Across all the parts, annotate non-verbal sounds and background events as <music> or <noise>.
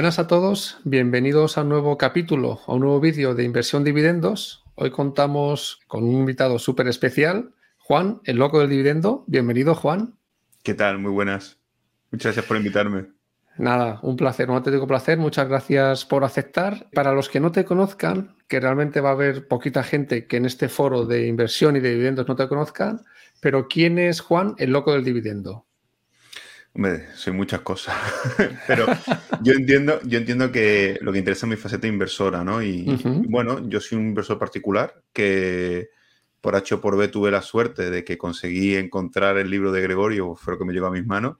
Buenas a todos, bienvenidos a un nuevo capítulo, a un nuevo vídeo de inversión dividendos. Hoy contamos con un invitado súper especial, Juan, el loco del dividendo. Bienvenido, Juan. ¿Qué tal? Muy buenas. Muchas gracias por invitarme. Nada, un placer, un digo placer. Muchas gracias por aceptar. Para los que no te conozcan, que realmente va a haber poquita gente que en este foro de inversión y de dividendos no te conozcan, pero ¿quién es Juan, el loco del dividendo? Hombre, soy muchas cosas, <laughs> pero yo entiendo, yo entiendo que lo que interesa es mi faceta inversora, ¿no? Y, bueno, yo soy un inversor particular que por H o por B tuve la suerte de que conseguí encontrar el libro de Gregorio, fue lo que me llegó a mis manos,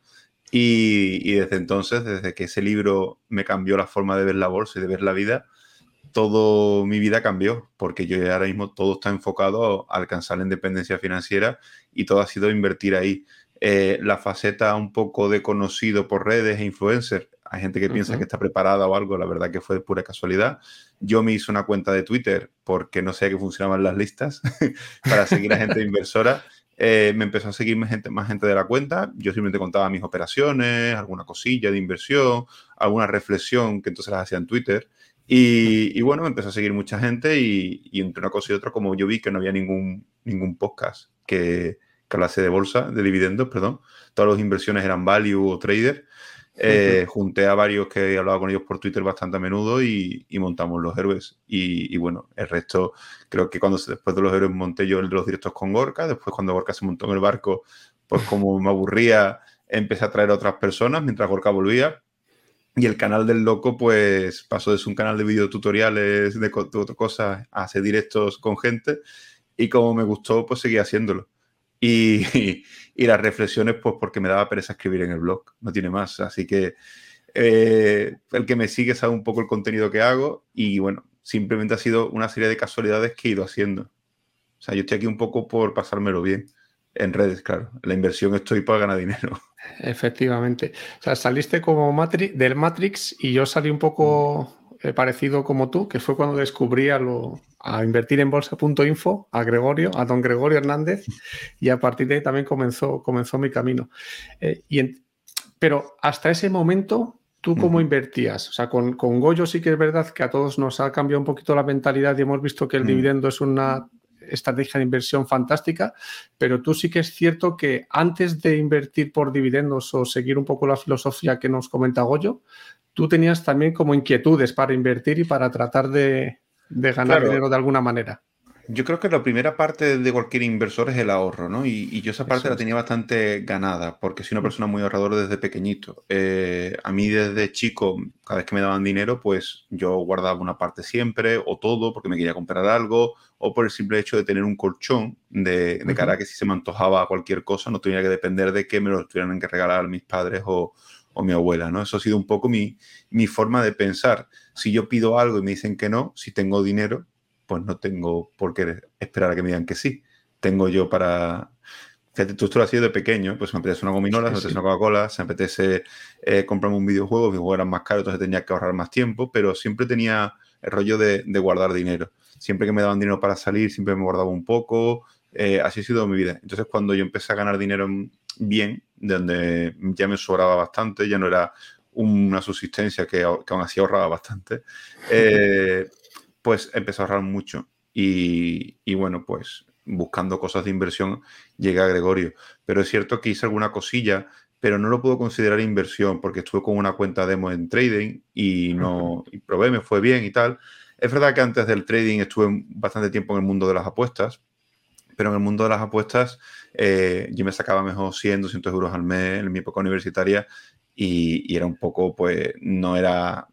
y, y, desde entonces, desde que ese libro me cambió la forma de ver la bolsa y de ver la vida, todo mi vida cambió, porque yo ahora mismo todo está enfocado a alcanzar la independencia financiera y todo ha sido invertir ahí. Eh, la faceta un poco de conocido por redes e influencer. Hay gente que piensa que está preparada o algo, la verdad que fue de pura casualidad. Yo me hice una cuenta de Twitter porque no sé que funcionaban las listas <laughs> para seguir a gente <laughs> inversora. Eh, me empezó a seguir más gente, más gente de la cuenta. Yo simplemente contaba mis operaciones, alguna cosilla de inversión, alguna reflexión que entonces las hacía en Twitter. Y, bueno, me empezó a seguir mucha gente y, y, entre una cosa y otra, como yo vi que no había ningún, ningún podcast que, clase de bolsa, de dividendos, perdón. Todas las inversiones eran value o trader. Eh, junté a varios que he hablado con ellos por Twitter bastante a menudo y, montamos los héroes. Y, bueno, el resto, creo que cuando después de los héroes monté yo el de los directos con Gorka. Después, cuando Gorka se montó en el barco, pues como me aburría, empecé a traer a otras personas mientras Gorka volvía. Y el canal del loco, pues pasó de ser un canal de videotutoriales de, de otras cosas a hacer directos con gente. Y como me gustó, pues seguí haciéndolo. Y, <laughs> y, las reflexiones, pues porque me daba pereza escribir en el blog, no tiene más. Así que eh, el que me sigue sabe un poco el contenido que hago y bueno, simplemente ha sido una serie de casualidades que he ido haciendo. O sea, yo estoy aquí un poco por pasármelo bien. En redes, claro. La inversión estoy para ganar dinero. Efectivamente. O sea, saliste como Matrix, del Matrix y yo salí un poco eh, parecido como tú, que fue cuando descubrí a, lo, a invertir en bolsa.info, a Gregorio, a don Gregorio Hernández, y a partir de ahí también comenzó, comenzó mi camino. Eh, y pero hasta ese momento, ¿tú cómo invertías? O sea, con, con, Goyo sí que es verdad que a todos nos ha cambiado un poquito la mentalidad y hemos visto que el dividendo es una estrategia de inversión fantástica, pero tú sí que es cierto que antes de invertir por dividendos o seguir un poco la filosofía que nos comenta Goyo, tú tenías también como inquietudes para invertir y para tratar de, ganar dinero de alguna manera. Yo creo que la primera parte de cualquier inversor es el ahorro, ¿no? Y, yo esa parte la tenía bastante ganada, porque soy una persona muy ahorradora desde pequeñito. Eh, a mí desde chico, cada vez que me daban dinero, pues yo guardaba una parte siempre, o todo, porque me quería comprar algo, o por el simple hecho de tener un colchón de, de cara a que si se me antojaba cualquier cosa, no tenía que depender de que me lo tuvieran que regalar mis padres o, o mi abuela, ¿no? Eso ha sido un poco mi, mi forma de pensar. Si yo pido algo y me dicen que no, si tengo dinero, pues no tengo por qué esperar a que me digan que sí. Tengo yo para... Fíjate, tú esto lo has sido de pequeño, pues me apetece una gominola, se me apetece una Coca-Cola, se me apetece eh, comprarme un videojuego, mis juegos eran más caros, entonces tenía que ahorrar más tiempo, pero siempre tenía el rollo de, de guardar dinero. Siempre que me daban dinero para salir, siempre me guardaba un poco, eh, así ha sido mi vida. Entonces, cuando yo empecé a ganar dinero bien, donde ya me sobraba bastante, ya no era una subsistencia que, aún así ahorraba bastante, <laughs> eh, pues empecé a ahorrar mucho. Y, bueno, pues buscando cosas de inversión llegué a Gregorio. Pero es cierto que hice alguna cosilla, pero no lo puedo considerar inversión porque estuve con una cuenta demo en trading y no y probé, me fue bien y tal. Es verdad que antes del trading estuve bastante tiempo en el mundo de las apuestas, pero en el mundo de las apuestas eh, yo me sacaba mejor 100, 200 euros al mes en mi época universitaria y, era un poco, pues, no era,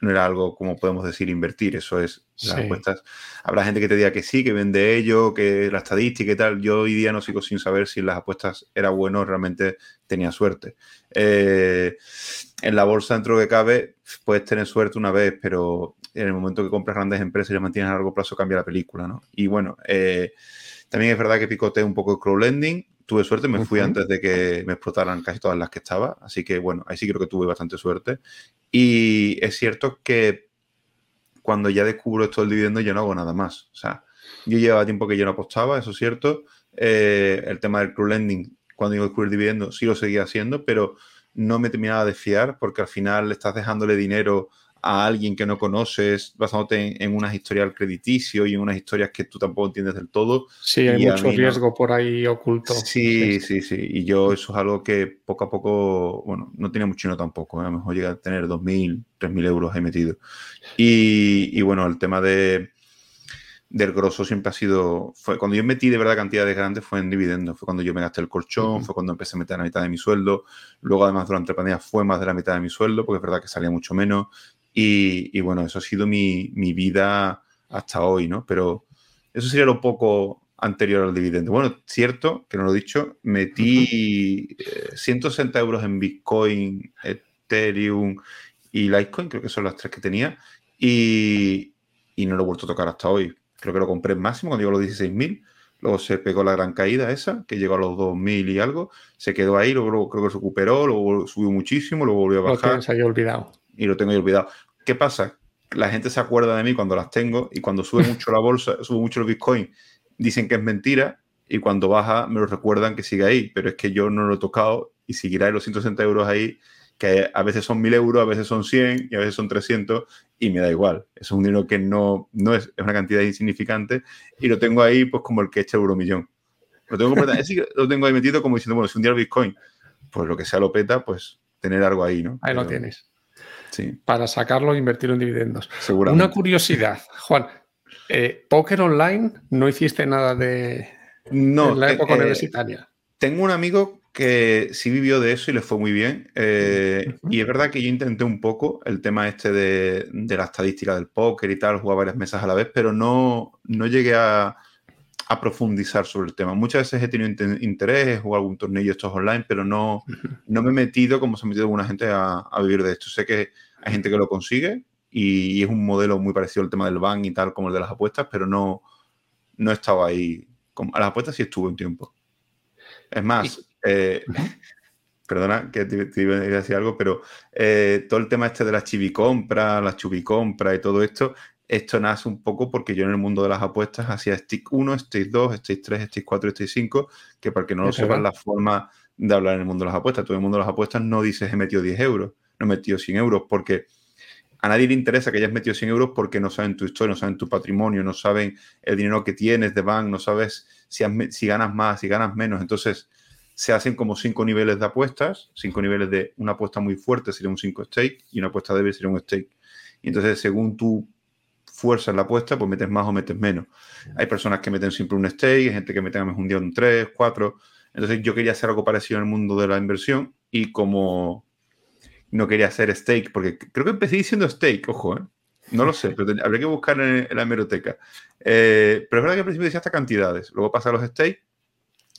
no era algo como podemos decir invertir, eso es las apuestas. Habrá gente que te diga que sí, que vende ello, que la estadística y tal. Yo hoy día no sigo sin saber si las apuestas era bueno, realmente tenía suerte. Eh, en la bolsa, dentro de que cabe, puedes tener suerte una vez, pero en el momento que compras grandes empresas y las mantienes a largo plazo, cambia la película, ¿no? Y bueno, eh, también es verdad que picoteé un poco el crowdlending. Tuve suerte, me fui antes de que me explotaran casi todas las que estaba. Así que bueno, ahí sí creo que tuve bastante suerte. Y es cierto que cuando ya descubro esto del dividendo ya no hago nada más. O sea, yo llevaba tiempo que yo no apostaba, eso es cierto. Eh, el tema del crowdlending, cuando yo descubrí el dividendo, sí lo seguía haciendo, pero no me terminaba de fiar porque al final estás dejándole dinero a alguien que no conoces, basándote en, unas historias crediticio y en unas historias que tú tampoco entiendes del todo. Sí, hay mucho riesgo por ahí oculto. Sí, sí, sí, Y yo eso es algo que poco a poco, bueno, no tenía mucho tampoco, ¿eh? a lo mejor llega a tener 2.000, 3.000 euros ahí metido. Y, y bueno, el tema de del grosso siempre ha sido. Fue, cuando yo metí de verdad cantidades grandes fue en dividendos. Fue cuando yo me gasté el colchón, fue cuando empecé a meter la mitad de mi sueldo. Luego, además, durante la pandemia fue más de la mitad de mi sueldo, porque es verdad que salía mucho menos. Y, bueno, eso ha sido mi, vida hasta hoy, ¿no? Pero eso sería lo poco anterior al dividendo. Bueno, cierto, que no lo he dicho, metí 160 eh, euros en Bitcoin, Ethereum y Litecoin, creo que son las tres que tenía, y, y no lo he vuelto a tocar hasta hoy creo que lo compré en máximo cuando llegó a los 16.000. Luego se pegó la gran caída esa, que llegó a los 2.000 y algo. Se quedó ahí, luego, creo que se recuperó, luego subió muchísimo, luego volvió a bajar. Lo tienes olvidado. Y lo tengo ahí olvidado. ¿Qué pasa? La gente se acuerda de mí cuando las tengo y cuando sube mucho la bolsa, <laughs> sube mucho el Bitcoin, dicen que es mentira y cuando baja me lo recuerdan que sigue ahí. Pero es que yo no lo he tocado y seguirá los 160 euros ahí que a veces son 1000 euros, a veces son 100 y a veces son 300 y me da igual. Es un dinero que no, no es, es una cantidad insignificante y lo tengo ahí pues como el que echa euromillón. Lo tengo, lo tengo ahí metido como diciendo, bueno, si un día el Bitcoin, pues lo que sea lo peta, pues tener algo ahí, ¿no? Ahí lo tienes. Sí. Para sacarlo e invertirlo en dividendos. Seguramente. Una curiosidad, Juan. Eh, ¿Póker online no hiciste nada de no, en la época eh, universitaria? Tengo un amigo que sí vivió de eso y le fue muy bien. Eh, y es verdad que yo intenté un poco el tema este de, la estadística del póker y tal, jugar varias mesas a la vez, pero no, no llegué a, profundizar sobre el tema. Muchas veces he tenido interés, he jugado algún tornillo estos online, pero no, no me he metido como se ha metido alguna gente a, vivir de esto. Sé que hay gente que lo consigue y, es un modelo muy parecido al tema del ban y tal como el de las apuestas, pero no, no estaba ahí. A las apuestas sí estuve un tiempo. Es más, eh, <laughs> perdona que te, iba a decir algo, pero eh, todo el tema este de las chivicompras, las chubicompras y todo esto, esto nace un poco porque yo en el mundo de las apuestas hacía stick 1, stick 2, stick 3, stick 4, stick 5, que para que no lo sepan la forma de hablar en el mundo de las apuestas. Todo el mundo de las apuestas no dice he metido 10 euros, no he metido 100 euros, porque a nadie le interesa que hayas metido 100 euros porque no saben tu historia, no saben tu patrimonio, no saben el dinero que tienes de bank, no sabes si, si ganas más, si ganas menos. Entonces, se hacen como cinco niveles de apuestas, cinco niveles de una apuesta muy fuerte sería un 5 stake y una apuesta débil sería un stake. Y entonces, según tu fuerza en la apuesta, pues metes más o metes menos. Hay personas que meten siempre un stake, hay gente que mete un día un 3, 4. Entonces, yo quería hacer algo parecido en el mundo de la inversión y como no quería hacer stake, porque creo que empecé diciendo stake, ojo, ¿eh? No lo sé, <laughs> pero habría que buscar en, la hemeroteca. Eh, pero es verdad que al principio decía hasta cantidades. Luego pasa a los stakes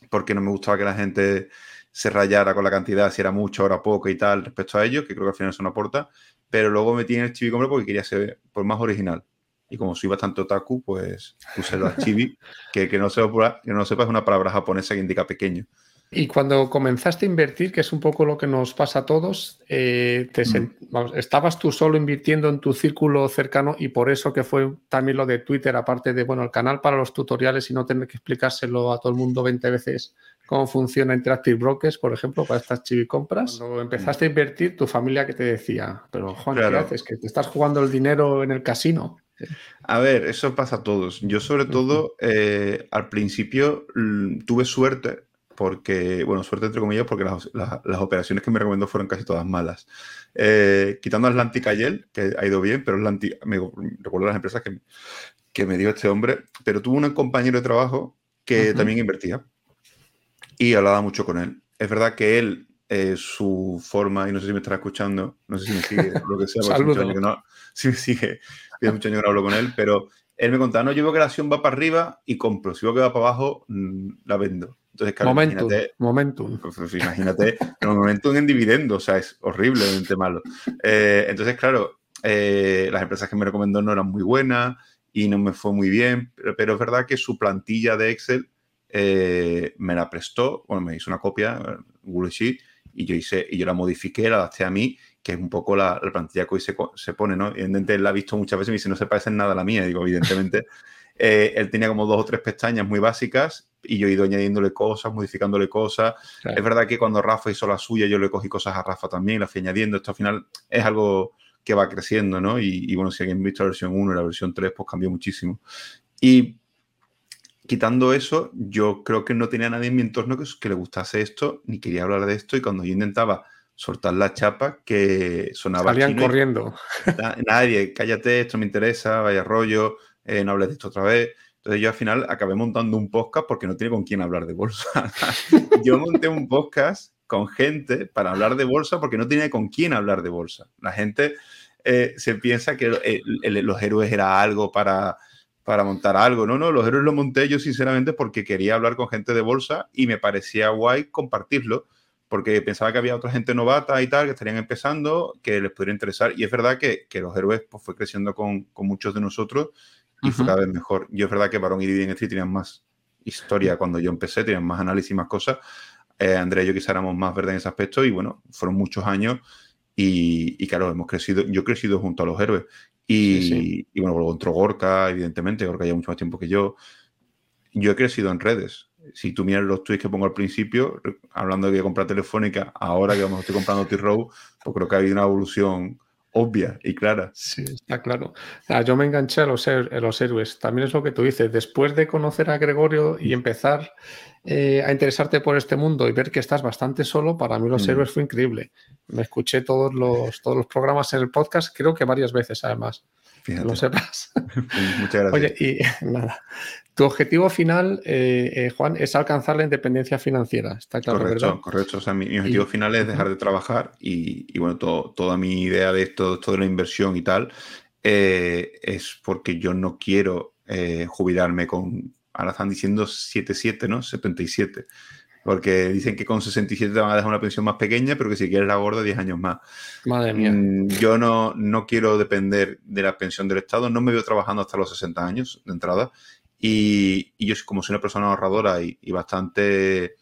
porque no me gustaba que la gente se rayara con la cantidad, si era mucho, ahora poco y tal, respecto a ello, que creo que al final eso no aporta. Pero luego metí en el Compra porque quería ser pues, más original. Y como soy bastante otaku, pues puse los Chibi, que, que, no sepa, que no sepa es una palabra japonesa que indica pequeño. Y cuando comenzaste a invertir, que es un poco lo que nos pasa a todos, eh, te estabas tú solo invirtiendo en tu círculo cercano y por eso que fue también lo de Twitter, aparte de, bueno, el canal para los tutoriales y no tener que explicárselo a todo el mundo 20 veces cómo funciona Interactive Brokers, por ejemplo, para estas chivi compras. Cuando empezaste a invertir, tu familia que te decía, pero Juan, ¿qué haces? Que te estás jugando el dinero en el casino. A ver, eso pasa a todos. Yo sobre todo, eh, al principio tuve suerte porque, bueno, suerte entre comillas, porque las, operaciones que me recomendó fueron casi todas malas. Eh, quitando Atlantic ayer, que ha ido bien, pero Atlantic, me recuerdo las empresas que, que, me dio este hombre, pero tuvo un compañero de trabajo que también invertía y hablaba mucho con él. Es verdad que él, eh, su forma, y no sé si me estará escuchando, no sé si me sigue, lo que sea. <laughs> Que no, <laughs> si me sigue, años que no hablo con él, pero él me contaba, no, yo veo que la acción va para arriba y compro, si veo que va para abajo, mm, la vendo. Entonces, claro, momentum, imagínate, momentum. Pues, pues, imagínate, pero momentum en dividendo, o sea, es horriblemente malo. Eh, entonces, claro, eh, las empresas que me recomendó no eran muy buenas y no me fue muy bien, pero, es verdad que su plantilla de Excel eh, me la prestó, bueno, me hizo una copia, Google Sheet, y yo hice, y yo la modifiqué, la adapté a mí, que es un poco la, plantilla que hoy se, se, pone, ¿no? Evidentemente él la ha visto muchas veces y me dice, no se parece en nada a la mía, y digo, evidentemente. <laughs> él tenía como dos o tres pestañas muy básicas y yo he ido añadiéndole cosas, modificándole cosas. Es verdad que cuando Rafa hizo la suya, yo le cogí cosas a Rafa también, la fui añadiendo. Esto al final es algo que va creciendo, ¿no? Y, bueno, si alguien ha visto la versión 1 y la versión 3, pues cambió muchísimo. Y quitando eso, yo creo que no tenía nadie en mi entorno que, que le gustase esto, ni quería hablar de esto. Y cuando yo intentaba soltar la chapa, que sonaba. Salían corriendo. <laughs> nadie, cállate, esto me interesa, vaya rollo, eh, no hables de esto otra vez. Entonces yo al final acabé montando un podcast porque no tiene con quién hablar de bolsa. <laughs> yo monté un podcast con gente para hablar de bolsa porque no tenía con quién hablar de bolsa. La gente eh, se piensa que los héroes era algo para, para montar algo. No, no, los héroes lo monté yo sinceramente porque quería hablar con gente de bolsa y me parecía guay compartirlo porque pensaba que había otra gente novata y tal que estarían empezando que les podría interesar. Y es verdad que, que los héroes pues, fue creciendo con, con muchos de nosotros y fue cada vez mejor. Yo es verdad que Barón y Division Street tenían más historia cuando yo empecé, tenían más análisis, más cosas. Eh, Andrea y yo quizá éramos más verdes en ese aspecto y bueno, fueron muchos años y, claro, hemos crecido, yo he crecido junto a los héroes. Y, y bueno, contra Gorka, evidentemente, Gorka lleva mucho más tiempo que yo. Yo he crecido en redes. Si tú miras los tweets que pongo al principio, hablando de que comprar Telefónica, ahora que vamos, estoy comprando T-Row, pues creo que ha habido una evolución obvia y clara. Sí, está claro. yo me enganché a los, los, héroes. También es lo que tú dices. Después de conocer a Gregorio y empezar eh, a interesarte por este mundo y ver que estás bastante solo, para mí los mm. héroes fue increíble. Me escuché todos los, todos los programas en el podcast, creo que varias veces además. Fíjate. Lo sepas. <laughs> Muchas gracias. Oye, y <laughs> nada. Tu objetivo final, eh, eh, Juan, es alcanzar la independencia financiera. Está claro, correcto, Correcto. O sea, mi, objetivo final es dejar de trabajar y, bueno, toda mi idea de esto, de la inversión y tal, eh, es porque yo no quiero jubilarme con, ahora están diciendo 77, ¿no? 77. Porque dicen que con 67 te van a dejar una pensión más pequeña, pero que si quieres la gorda, 10 años más. Madre mía. Mm, yo no, no quiero depender de la pensión del Estado, no me veo trabajando hasta los 60 años de entrada y, yo, como soy una persona ahorradora y, bastante,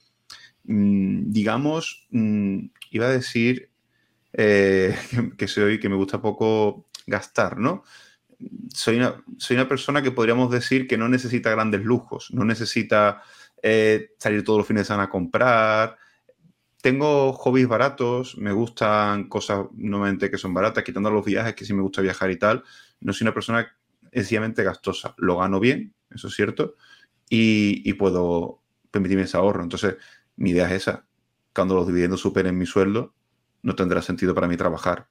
mm, digamos, mm, iba a decir eh, <laughs> que, soy, que me gusta poco gastar, ¿no? Soy una, soy una persona que podríamos decir que no necesita grandes lujos, no necesita eh, salir todos los fines de semana a comprar. Tengo hobbies baratos, me gustan cosas normalmente que son baratas, quitando los viajes, que sí me gusta viajar y tal. No soy una persona sencillamente gastosa. Lo gano bien, eso es cierto, y, puedo permitirme ese ahorro. Entonces, mi idea es esa. Cuando los dividendos superen mi sueldo, no tendrá sentido para mí trabajar.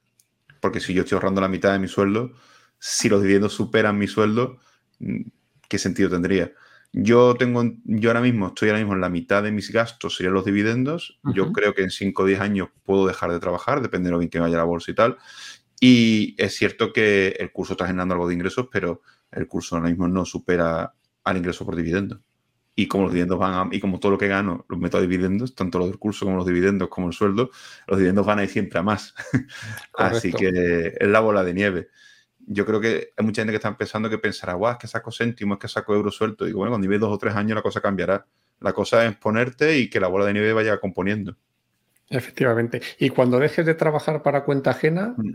Porque si yo estoy ahorrando la mitad de mi sueldo, si los dividendos superan mi sueldo, ¿qué sentido tendría? Yo tengo, yo ahora mismo estoy ahora mismo en la mitad de mis gastos serían los dividendos. Yo creo que en 5 o 10 años puedo dejar de trabajar, depende de lo bien que vaya la bolsa y tal. Y es cierto que el curso está generando algo de ingresos, pero el curso ahora mismo no supera al ingreso por dividendos. Y como los dividendos van a, y como todo lo que gano los meto a dividendos, tanto los del curso como los dividendos como el sueldo, los dividendos van a ir siempre a más. <laughs> Así que es la bola de nieve. Yo creo que hay mucha gente que está empezando que pensará, guau, es que saco céntimos, es que saco euros suelto. Digo, bueno, cuando lleves dos o tres años la cosa cambiará. La cosa es ponerte y que la bola de nieve vaya componiendo. Efectivamente. Y cuando dejes de trabajar para cuenta ajena, mm.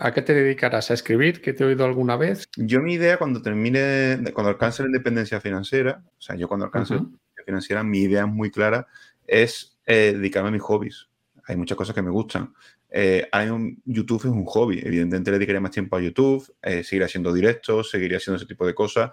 ¿A qué te dedicarás? ¿A escribir? ¿Que te he oído alguna vez? Yo mi idea cuando termine, cuando alcance la independencia financiera, o sea, yo cuando alcance la independencia financiera, mi idea es muy clara, es eh, dedicarme a mis hobbies. Hay muchas cosas que me gustan. Eh, YouTube es un hobby, evidentemente le dedicaré más tiempo a YouTube, eh, seguiré haciendo directos, seguiré haciendo ese tipo de cosas.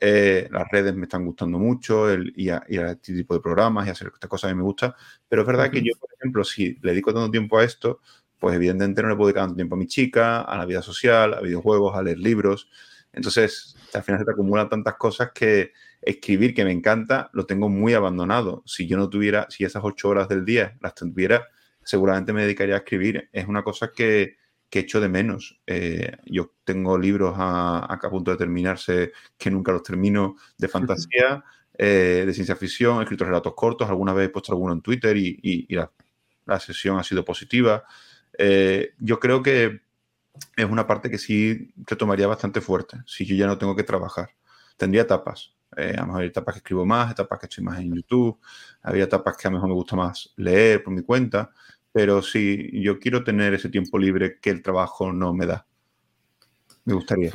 Eh, las redes me están gustando mucho el, y, a, este tipo de programas y hacer estas cosas que me gusta. Pero es verdad que yo, por ejemplo, si le dedico tanto tiempo a esto, pues evidentemente no le puedo dedicar tanto tiempo a mi chica, a la vida social, a videojuegos, a leer libros. Entonces, al final se te acumulan tantas cosas que escribir, que me encanta, lo tengo muy abandonado. Si yo no tuviera, si esas ocho horas del día las tuviera, seguramente me dedicaría a escribir. Es una cosa que, que echo de menos. Eh, yo tengo libros a, a, punto de terminarse que nunca los termino de fantasía, eh, de ciencia ficción, he escrito relatos cortos, alguna vez he puesto alguno en Twitter y, y, la, la, sesión ha sido positiva. Eh, yo creo que es una parte que sí retomaría bastante fuerte, si yo ya no tengo que trabajar. Tendría etapas. Eh, a lo mejor hay etapas que escribo más, etapas que estoy más en YouTube, había etapas que a lo mejor me gusta más leer por mi cuenta, pero sí, yo quiero tener ese tiempo libre que el trabajo no me da. Me gustaría.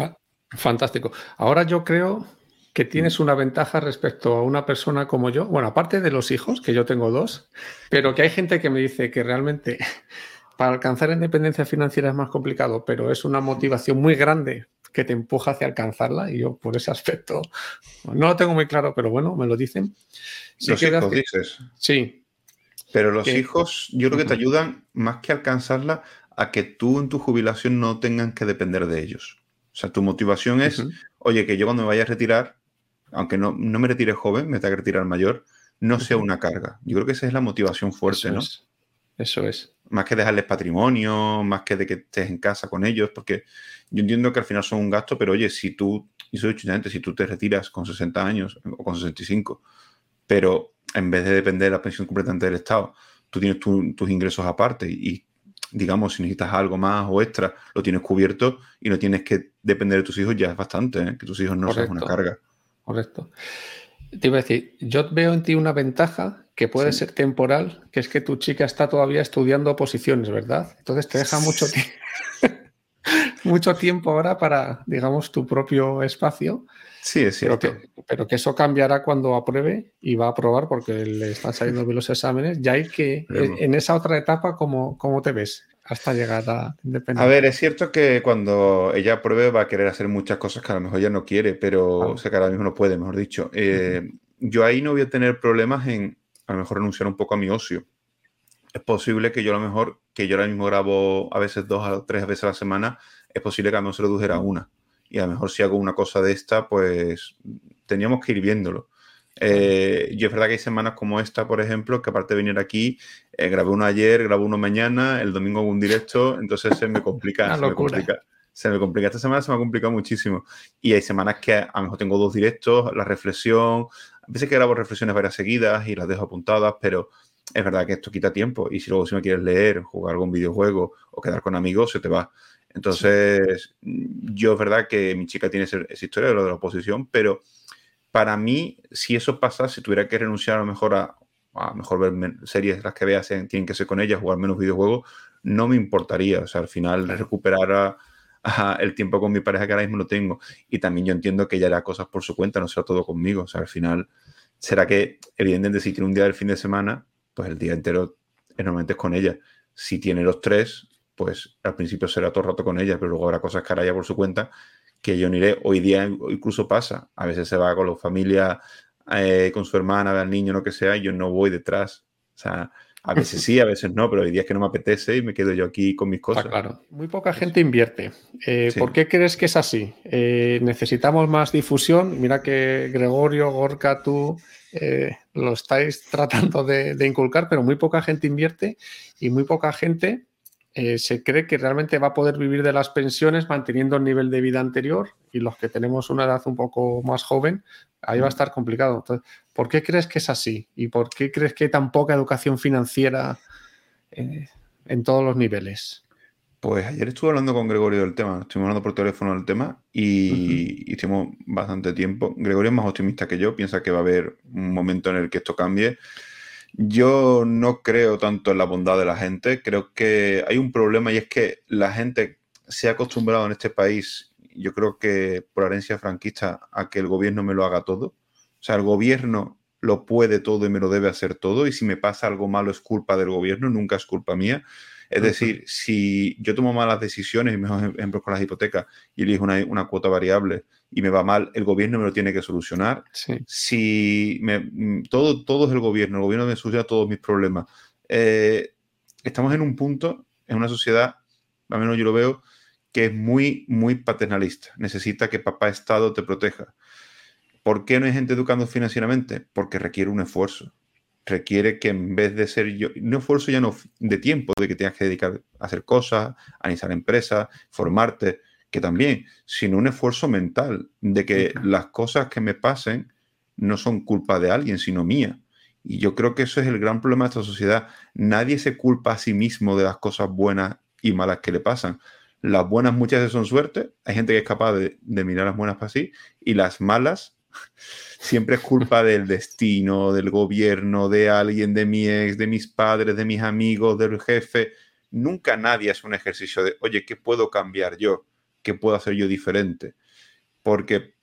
Fantástico. Ahora yo creo que tienes una ventaja respecto a una persona como yo. Bueno, aparte de los hijos, que yo tengo dos, pero que hay gente que me dice que realmente <laughs> para alcanzar independencia financiera es más complicado, pero es una motivación muy grande que te empuja hacia alcanzarla y yo por ese aspecto no lo tengo muy claro, pero bueno, me lo dicen. los hijos, dices. Sí. Pero los hijos yo creo que te ayudan más que alcanzarla a que tú en tu jubilación no tengan que depender de ellos. O sea, tu motivación es, oye, que yo cuando me vaya a retirar, aunque no, me retire joven, me tenga que retirar mayor, no sea una carga. Yo creo que esa es la motivación fuerte, ¿no? Eso es. Más que dejarles patrimonio, más que de que estés en casa con ellos, porque yo entiendo que al final son un gasto, pero oye, si tú, y soy estudiante, si tú te retiras con 60 años o con 65, pero en vez de depender de la pensión completamente del Estado, tú tienes tus ingresos aparte y, digamos, si necesitas algo más o extra, lo tienes cubierto y no tienes que depender de tus hijos, ya es bastante, ¿eh? que tus hijos no sean una carga. Correcto. Te iba a decir, yo veo en ti una ventaja que puede ser temporal, que es que tu chica está todavía estudiando oposiciones, ¿verdad? Entonces te deja mucho, <laughs> mucho tiempo ahora para, digamos, tu propio espacio. Sí, es cierto. Pero que, eso cambiará cuando apruebe y va a aprobar porque le están saliendo bien los exámenes. Ya hay que, en esa otra etapa, ¿cómo, cómo te ves? Hasta llegar a independencia. A ver, es cierto que cuando ella apruebe va a querer hacer muchas cosas que a lo mejor ella no quiere, pero o sea que ahora mismo no puede, mejor dicho. Eh, yo ahí no voy a tener problemas en a lo mejor renunciar un poco a mi ocio. Es posible que yo a lo mejor, que yo ahora mismo grabo a veces dos o tres veces a la semana, es posible que a lo mejor se redujera a una. Y a lo mejor si hago una cosa de esta, pues teníamos que ir viéndolo. Eh, yo es verdad que hay semanas como esta, por ejemplo, que aparte de venir aquí, eh, grabé uno ayer, grabé uno mañana, el domingo un directo, entonces se me complica. <laughs> se, me complica se me complica. Esta semana se me ha complicado muchísimo. Y hay semanas que a lo mejor tengo dos directos, la reflexión, a veces que grabo reflexiones varias seguidas y las dejo apuntadas, pero es verdad que esto quita tiempo. Y si luego si me quieres leer, jugar algún videojuego o quedar con amigos, se te va. Entonces, yo es verdad que mi chica tiene esa, historia de lo de la oposición, pero para mí, si eso pasa, si tuviera que renunciar a lo mejor a, a mejor ver series las que veas tienen que ser con ellas, jugar menos videojuegos, no me importaría. O sea, al final recuperar <laughs> el tiempo con mi pareja que ahora mismo lo tengo. Y también yo entiendo que ella hará cosas por su cuenta, no será todo conmigo. O sea, al final será que, evidentemente, si tiene un día del fin de semana, pues el día entero normalmente es con ella. Si tiene los tres, pues al principio será todo el rato con ella, pero luego habrá cosas que hará ella por su cuenta que yo no iré. Hoy día incluso pasa. A veces se va con la familia, eh, con su hermana, ve al niño, lo que sea, y yo no voy detrás. O sea, a veces sí, a veces no, pero hay días que no me apetece y me quedo yo aquí con mis cosas. claro, muy poca gente invierte. Eh, ¿Por qué crees que es así? Eh, necesitamos más difusión. Mira que Gregorio, Gorka, tú lo estáis tratando de, de, inculcar, pero muy poca gente invierte y muy poca gente eh, se cree que realmente va a poder vivir de las pensiones manteniendo el nivel de vida anterior y los que tenemos una edad un poco más joven, ahí va a estar complicado. Entonces, ¿por qué crees que es así? ¿Y por qué crees que hay tan poca educación financiera eh, en todos los niveles? Pues ayer estuve hablando con Gregorio del tema, estuvimos hablando por teléfono del tema y, hicimos bastante tiempo. Gregorio es más optimista que yo, piensa que va a haber un momento en el que esto cambie. Yo no creo tanto en la bondad de la gente, creo que hay un problema y es que la gente se ha acostumbrado en este país, yo creo que por herencia franquista, a que el gobierno me lo haga todo. O sea, el gobierno lo puede todo y me lo debe hacer todo y si me pasa algo malo es culpa del gobierno, nunca es culpa mía. Es decir, si yo tomo malas decisiones, y mejor <laughs> ejemplo con las hipotecas, y elijo una, una, cuota variable y me va mal, el gobierno me lo tiene que solucionar. Si me, mm, todo, todo es el gobierno, el gobierno me soluciona todos mis problemas. Eh, estamos en un punto, en una sociedad, al menos yo lo veo, que es muy, muy paternalista. Necesita que papá Estado te proteja. ¿Por qué no hay gente educando financieramente? Porque requiere un esfuerzo requiere que en vez de ser yo, no esfuerzo ya no de tiempo, de que tengas que dedicar a hacer cosas, a iniciar empresas, formarte, que también, sino un esfuerzo mental de que las cosas que me pasen no son culpa de alguien, sino mía. Y yo creo que eso es el gran problema de esta sociedad. Nadie se culpa a sí mismo de las cosas buenas y malas que le pasan. Las buenas muchas veces son suerte, hay gente que es capaz de, de mirar las buenas para sí, y las malas siempre es culpa del destino, del gobierno, de alguien, de mi ex, de mis padres, de mis amigos, del jefe. Nunca nadie hace un ejercicio de, oye, ¿qué puedo cambiar yo? ¿Qué puedo hacer yo diferente? Porque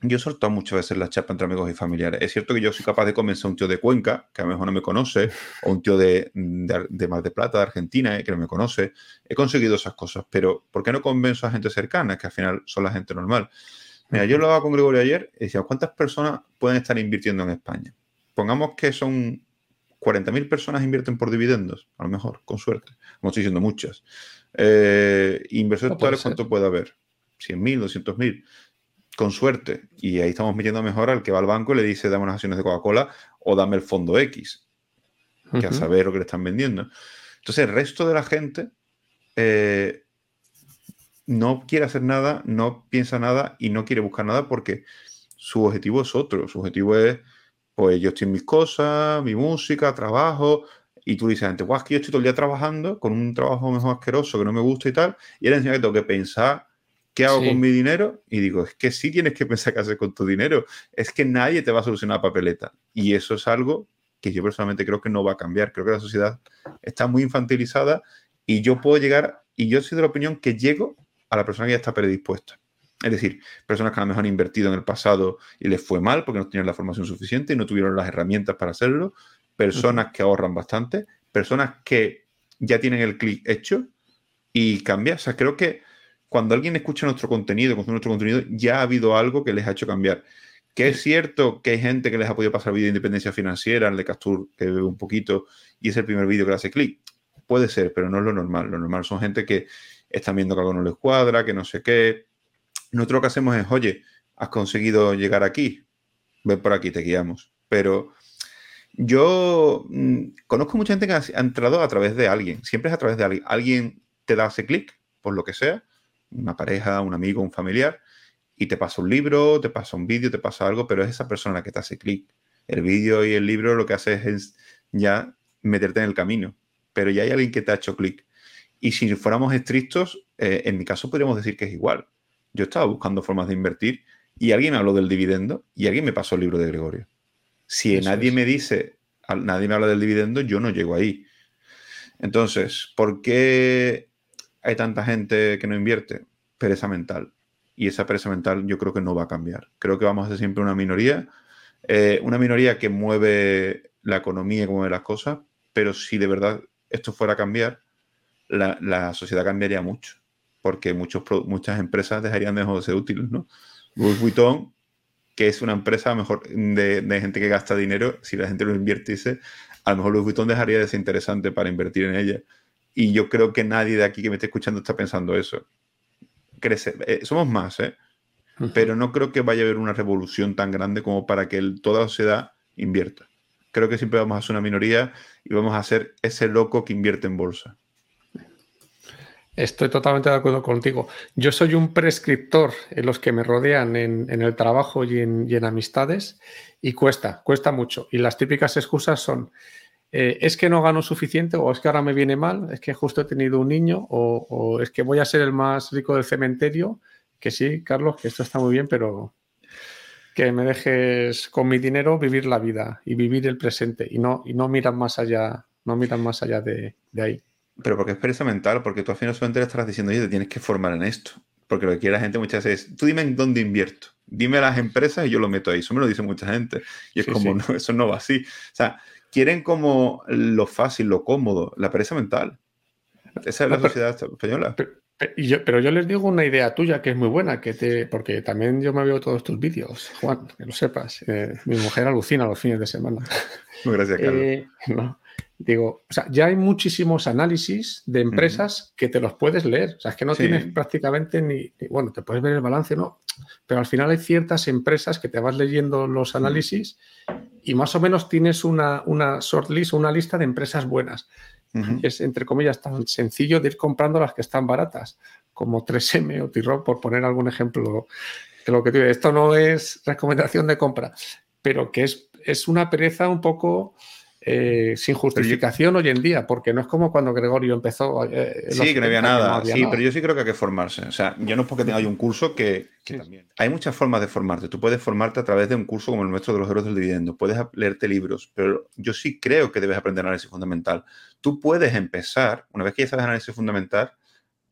yo he soltado muchas veces la chapa entre amigos y familiares. Es cierto que yo soy capaz de convencer a un tío de Cuenca, que a lo mejor no me conoce, o un tío de, de, Mar de Plata, de Argentina, eh, que no me conoce. He conseguido esas cosas, pero ¿por qué no convenzo a gente cercana, que al final son la gente normal? Mira, yo lo hablaba con Gregorio ayer y decía, ¿cuántas personas pueden estar invirtiendo en España? Pongamos que son 40.000 personas invierten por dividendos, a lo mejor, con suerte. Como estoy diciendo muchas. Eh, inversores totales, ¿cuánto puede haber? 100.000, 200.000 con suerte. Y ahí estamos metiendo mejor al que va al banco y le dice, dame unas acciones de Coca-Cola o dame el fondo X, que a saber lo que le están vendiendo. Entonces, el resto de la gente eh, no quiere hacer nada, no piensa nada y no quiere buscar nada porque su objetivo es otro. Su objetivo es, pues yo estoy en mis cosas, mi música, trabajo. Y tú dices, antes, guau, es que yo estoy todo el día trabajando con un trabajo mejor asqueroso que no me gusta y tal. Y él encima que tengo que pensar ¿Qué hago con mi dinero? Y digo, es que sí tienes que <laughs> pensar qué hacer con tu dinero. Es que nadie te va a solucionar papeleta. Y eso es algo que yo personalmente creo que no va a cambiar. Creo que la sociedad está muy infantilizada y yo puedo llegar, y yo soy de la opinión que llego a la persona que ya está predispuesta. Es decir, personas que a lo mejor han invertido en el pasado y les fue mal porque no tenían la formación suficiente y no tuvieron las herramientas para hacerlo. Personas que ahorran bastante. Personas que ya tienen el clic hecho y cambian. O sea, creo que cuando alguien escucha nuestro contenido, consume nuestro contenido, ya ha habido algo que les ha hecho cambiar. Que es cierto que hay gente que les ha podido pasar vídeo de independencia financiera, el de Castur, que ve un poquito, y es el primer vídeo que le hace clic. Puede ser, pero no es lo normal. Lo normal son gente que están viendo que algo no les cuadra, que no sé qué. Nosotros lo que hacemos es, oye, has conseguido llegar aquí, ven por aquí, te guiamos. Pero yo mm, conozco mucha gente que ha, entrado a través de alguien, siempre es a través de alguien. Alguien te da ese clic, por lo que sea, una pareja, un amigo, un familiar, y te pasa un libro, te pasa un vídeo, te pasa algo, pero es esa persona la que te hace clic. El vídeo y el libro lo que hace es ya meterte en el camino, pero ya hay alguien que te ha hecho clic. Y si fuéramos estrictos, eh, en mi caso podríamos decir que es igual. Yo estaba buscando formas de invertir y alguien me habló del dividendo y alguien me pasó el libro de Gregorio. Si nadie me dice, nadie me habla del dividendo, yo no llego ahí. Entonces, ¿por qué hay tanta gente que no invierte? Pereza mental. Y esa pereza mental yo creo que no va a cambiar. Creo que vamos a ser siempre una minoría, eh, una minoría que mueve la economía y mueve las cosas, pero si de verdad esto fuera a cambiar, la, sociedad cambiaría mucho, porque muchos, muchas empresas dejarían de ser útiles, ¿no? Louis Vuitton, que es una empresa mejor de, de, gente que gasta dinero, si la gente lo invierte, a lo mejor Louis Vuitton dejaría de ser interesante para invertir en ella. Y yo creo que nadie de aquí que me esté escuchando está pensando eso. Crece, eh, somos más, ¿eh? Pero no creo que vaya a haber una revolución tan grande como para que toda la sociedad invierta. Creo que siempre vamos a ser una minoría y vamos a ser ese loco que invierte en bolsa. Estoy totalmente de acuerdo contigo. Yo soy un prescriptor en los que me rodean en, el trabajo y en, amistades y cuesta, cuesta mucho. Y las típicas excusas son, eh, es que no gano suficiente o es que ahora me viene mal, es que justo he tenido un niño o, es que voy a ser el más rico del cementerio, que sí, Carlos, que esto está muy bien, pero que me dejes con mi dinero vivir la vida y vivir el presente y no, y no miran más allá, no miran más allá de, ahí. Pero porque es pereza mental, porque tú al final solamente le estás diciendo, oye, te tienes que formar en esto. Porque lo que quiere la gente muchas veces es, tú dime en dónde invierto, dime las empresas y yo lo meto ahí. Eso me lo dice mucha gente. Y es como, no, eso no va así. O sea, quieren como lo fácil, lo cómodo, la pereza mental. Esa es la sociedad española. Pero, yo, les digo una idea tuya que es muy buena, que te, porque también yo me veo todos tus vídeos, Juan, que lo sepas. Eh, mi mujer alucina los fines de semana. Muy <laughs> gracias, Carlos. Eh, digo, o sea, ya hay muchísimos análisis de empresas que te los puedes leer. O sea, es que no tienes prácticamente ni, bueno, te puedes ver el balance, ¿no? Pero al final hay ciertas empresas que te vas leyendo los análisis y más o menos tienes una, una shortlist, una lista de empresas buenas. Es, entre comillas, tan sencillo de ir comprando las que están baratas, como 3M o Tirol, por poner algún ejemplo. Que lo que te esto no es recomendación de compra, pero que es, es una pereza un poco eh, sin justificación hoy en día, porque no es como cuando Gregorio empezó. Eh, sí, que no había nada. sí, pero yo sí creo que hay que formarse. O sea, yo no es porque tenga un curso que, también. Hay muchas formas de formarte. Tú puedes formarte a través de un curso como el nuestro de los héroes del dividendo. Puedes leerte libros, pero yo sí creo que debes aprender análisis fundamental. Tú puedes empezar, una vez que ya sabes análisis fundamental,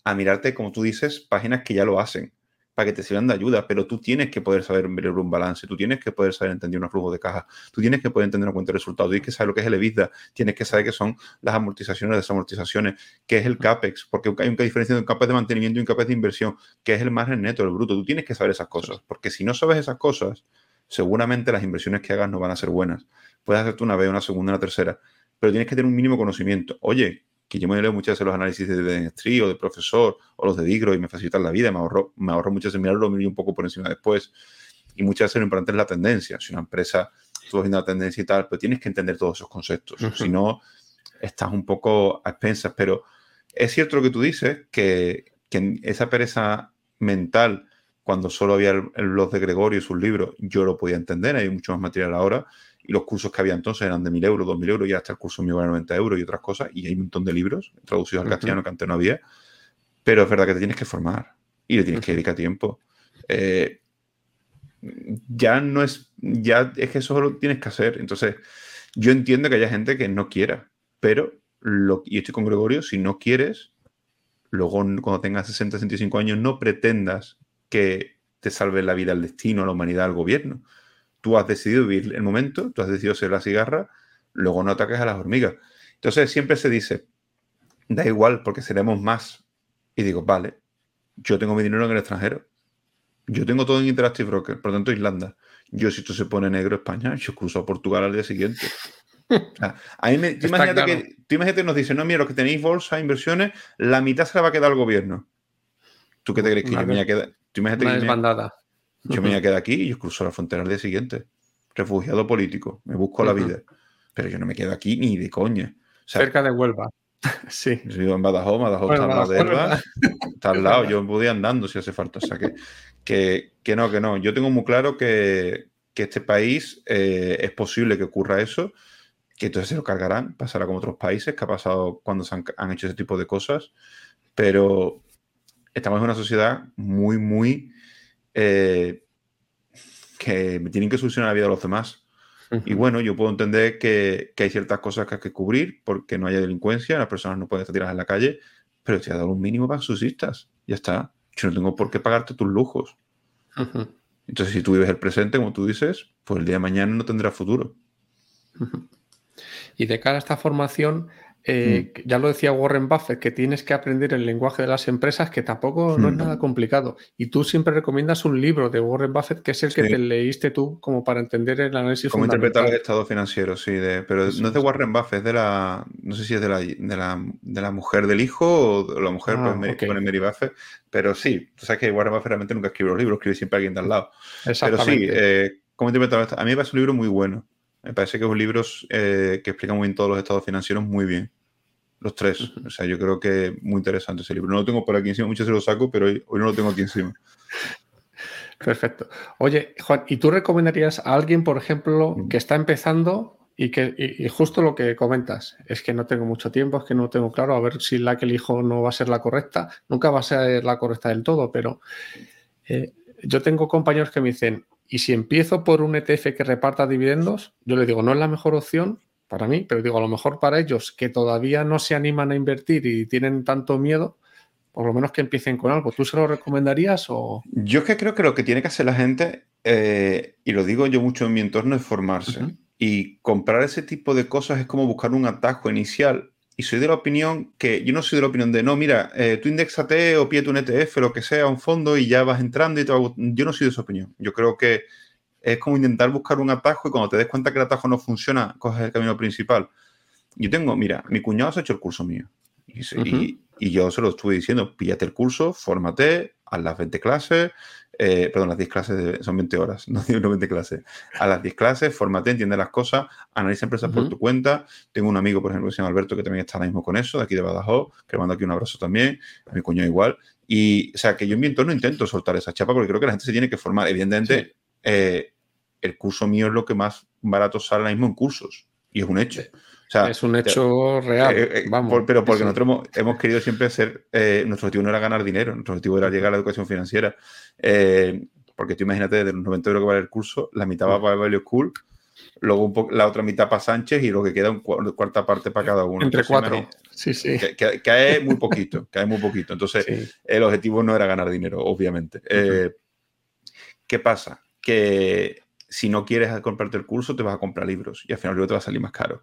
a mirarte, como tú dices, páginas que ya lo hacen para que te sirvan de ayuda, pero tú tienes que poder saber ver un balance, tú tienes que poder saber entender un flujo de caja, tú tienes que poder entender una cuenta de resultados, tienes que saber lo que es el EBITDA, tienes que saber qué son las amortizaciones, desamortizaciones, qué es el CAPEX, porque hay una diferencia entre un CAPEX de mantenimiento y un CAPEX de inversión, qué es el margen neto, el bruto, tú tienes que saber esas cosas, porque si no sabes esas cosas, seguramente las inversiones que hagas no van a ser buenas. Puedes hacerte una vez, una segunda, una tercera, pero tienes que tener un mínimo conocimiento. Oye, que yo me leo muchas veces los análisis de Dentry o de profesor o los de Digro y me facilitan la vida, me ahorro, me ahorro muchas veces mirarlo un poco por encima después. Y muchas veces lo importante es la tendencia. Si una empresa, tú viendo la tendencia y tal, pero tienes que entender todos esos conceptos. Si no, estás un poco a expensas. Pero es cierto lo que tú dices, que, que esa pereza mental, cuando solo había el, el blog de Gregorio y sus libros, yo lo podía entender, hay mucho más material ahora y los cursos que había entonces eran de 1.000 euros, 2.000 euros, y hasta el curso mío era 90 euros y otras cosas, y hay un montón de libros traducidos al castellano que antes no había, pero es verdad que te tienes que formar y le tienes que dedicar tiempo. Eh, ya no es, ya es que eso lo tienes que hacer. Entonces, yo entiendo que haya gente que no quiera, pero, lo, y estoy con Gregorio, si no quieres, luego cuando tengas 60, 65 años, no pretendas que te salve la vida el destino, la humanidad, el gobierno tú has decidido vivir el momento, tú has decidido ser la cigarra, luego no ataques a las hormigas. Entonces siempre se dice, da igual porque seremos más. Y digo, vale, yo tengo mi dinero en el extranjero. Yo tengo todo en Interactive Broker, por lo tanto Irlanda. Yo si esto se pone negro España, yo cruzo a Portugal al día siguiente. <laughs> a mí me, tú, imagínate que, tú imagínate que nos dicen, no, mira, lo que tenéis bolsa, inversiones, la mitad se la va a quedar al gobierno. ¿Tú qué te crees que yo me voy a quedar? Tú imagínate que yo me voy a quedar aquí y yo cruzo la frontera al día siguiente. Refugiado político, me busco la vida. Pero yo no me quedo aquí ni de coña. Cerca de Huelva. <laughs> sí. Yo vivo en Badajoz, Badajoz está al lado de. Está al lado, yo voy andando si hace falta. O sea que, que, no, que no. Yo tengo muy claro que, este país eh, es posible que ocurra eso, que entonces se lo cargarán, pasará como otros países, que ha pasado cuando se han hecho ese tipo de cosas. Pero estamos en una sociedad muy, muy eh, que tienen que solucionar la vida de los demás. Y bueno, yo puedo entender que, hay ciertas cosas que hay que cubrir porque no haya delincuencia, las personas no pueden estar tiradas en la calle, pero te ha dado un mínimo para que subsistas. Ya está. Yo no tengo por qué pagarte tus lujos. Entonces, si tú vives el presente, como tú dices, pues el día de mañana no tendrás futuro. Y de cara a esta formación, eh, mm. Ya lo decía Warren Buffett, que tienes que aprender el lenguaje de las empresas, que tampoco no es mm. nada complicado. Y tú siempre recomiendas un libro de Warren Buffett, que es el que te leíste tú como para entender el análisis. Cómo interpretar los estados financieros, sí. De, pero no es de Warren Buffett, es de la. No sé si es de la, de la, mujer del hijo o de la mujer, pues ah, pone Mary Buffett. Pero sí, tú sabes que Warren Buffett realmente nunca escribe los libros, escribe siempre alguien de al lado. Pero sí, eh, ¿cómo interpretar? A mí me parece un libro muy bueno. Me parece que es un libro eh, que explica muy bien todos los estados financieros muy bien. Los tres. O sea, yo creo que muy interesante ese libro. No lo tengo por aquí encima, muchas se lo saco, pero hoy, no lo tengo aquí encima. <laughs> Perfecto. Oye, Juan, ¿y tú recomendarías a alguien, por ejemplo, que está empezando y que y, justo lo que comentas, es que no tengo mucho tiempo, es que no tengo claro, a ver si la que elijo no va a ser la correcta, nunca va a ser la correcta del todo, pero eh, yo tengo compañeros que me dicen, ¿y si empiezo por un ETF que reparta dividendos? Yo le digo, no es la mejor opción, para mí, pero digo, a lo mejor para ellos que todavía no se animan a invertir y tienen tanto miedo, por lo menos que empiecen con algo. ¿Tú se lo recomendarías o...? Yo es que creo que lo que tiene que hacer la gente, eh, y lo digo yo mucho en mi entorno, es formarse. Y comprar ese tipo de cosas es como buscar un atajo inicial. Y soy de la opinión que, yo no soy de la opinión de, no, mira, eh, tú indexate o pídete un ETF, lo que sea, un fondo y ya vas entrando y todo. Yo no soy de esa opinión. Yo creo que es como intentar buscar un atajo y cuando te des cuenta que el atajo no funciona, coges el camino principal. Yo tengo, mira, mi cuñado se ha hecho el curso mío. Y, yo se lo estuve diciendo, píllate el curso, fórmate, haz las 20 clases, eh, perdón, las 10 clases son 20 horas, <laughs> no 20 clases. A las 10 clases, fórmate, entiende las cosas, analiza empresas por tu cuenta. Tengo un amigo, por ejemplo, que se llama Alberto, que también está ahora mismo con eso, de aquí de Badajoz, que le mando aquí un abrazo también, a mi cuñado igual. Y, o sea, que yo en mi entorno intento soltar esa chapa porque creo que la gente se tiene que formar. Evidentemente, eh, el curso mío es lo que más barato sale ahora mismo en cursos. Y es un hecho. Es un hecho real. Eh, eh, vamos, pero porque nosotros hemos, querido siempre ser. Eh, nuestro objetivo no era ganar dinero, nuestro objetivo era llegar a la educación financiera. porque tú imagínate, de los 90 euros que vale el curso, la mitad va para Value School, luego la otra mitad para Sánchez y lo que queda, una cuarta parte para cada uno. Entre cuatro. Sí, sí. Que, cae muy poquito, cae muy poquito. Entonces, el objetivo no era ganar dinero, obviamente. Eh, ¿Qué pasa? Que si no quieres comprarte el curso, te vas a comprar libros y al final luego te va a salir más caro.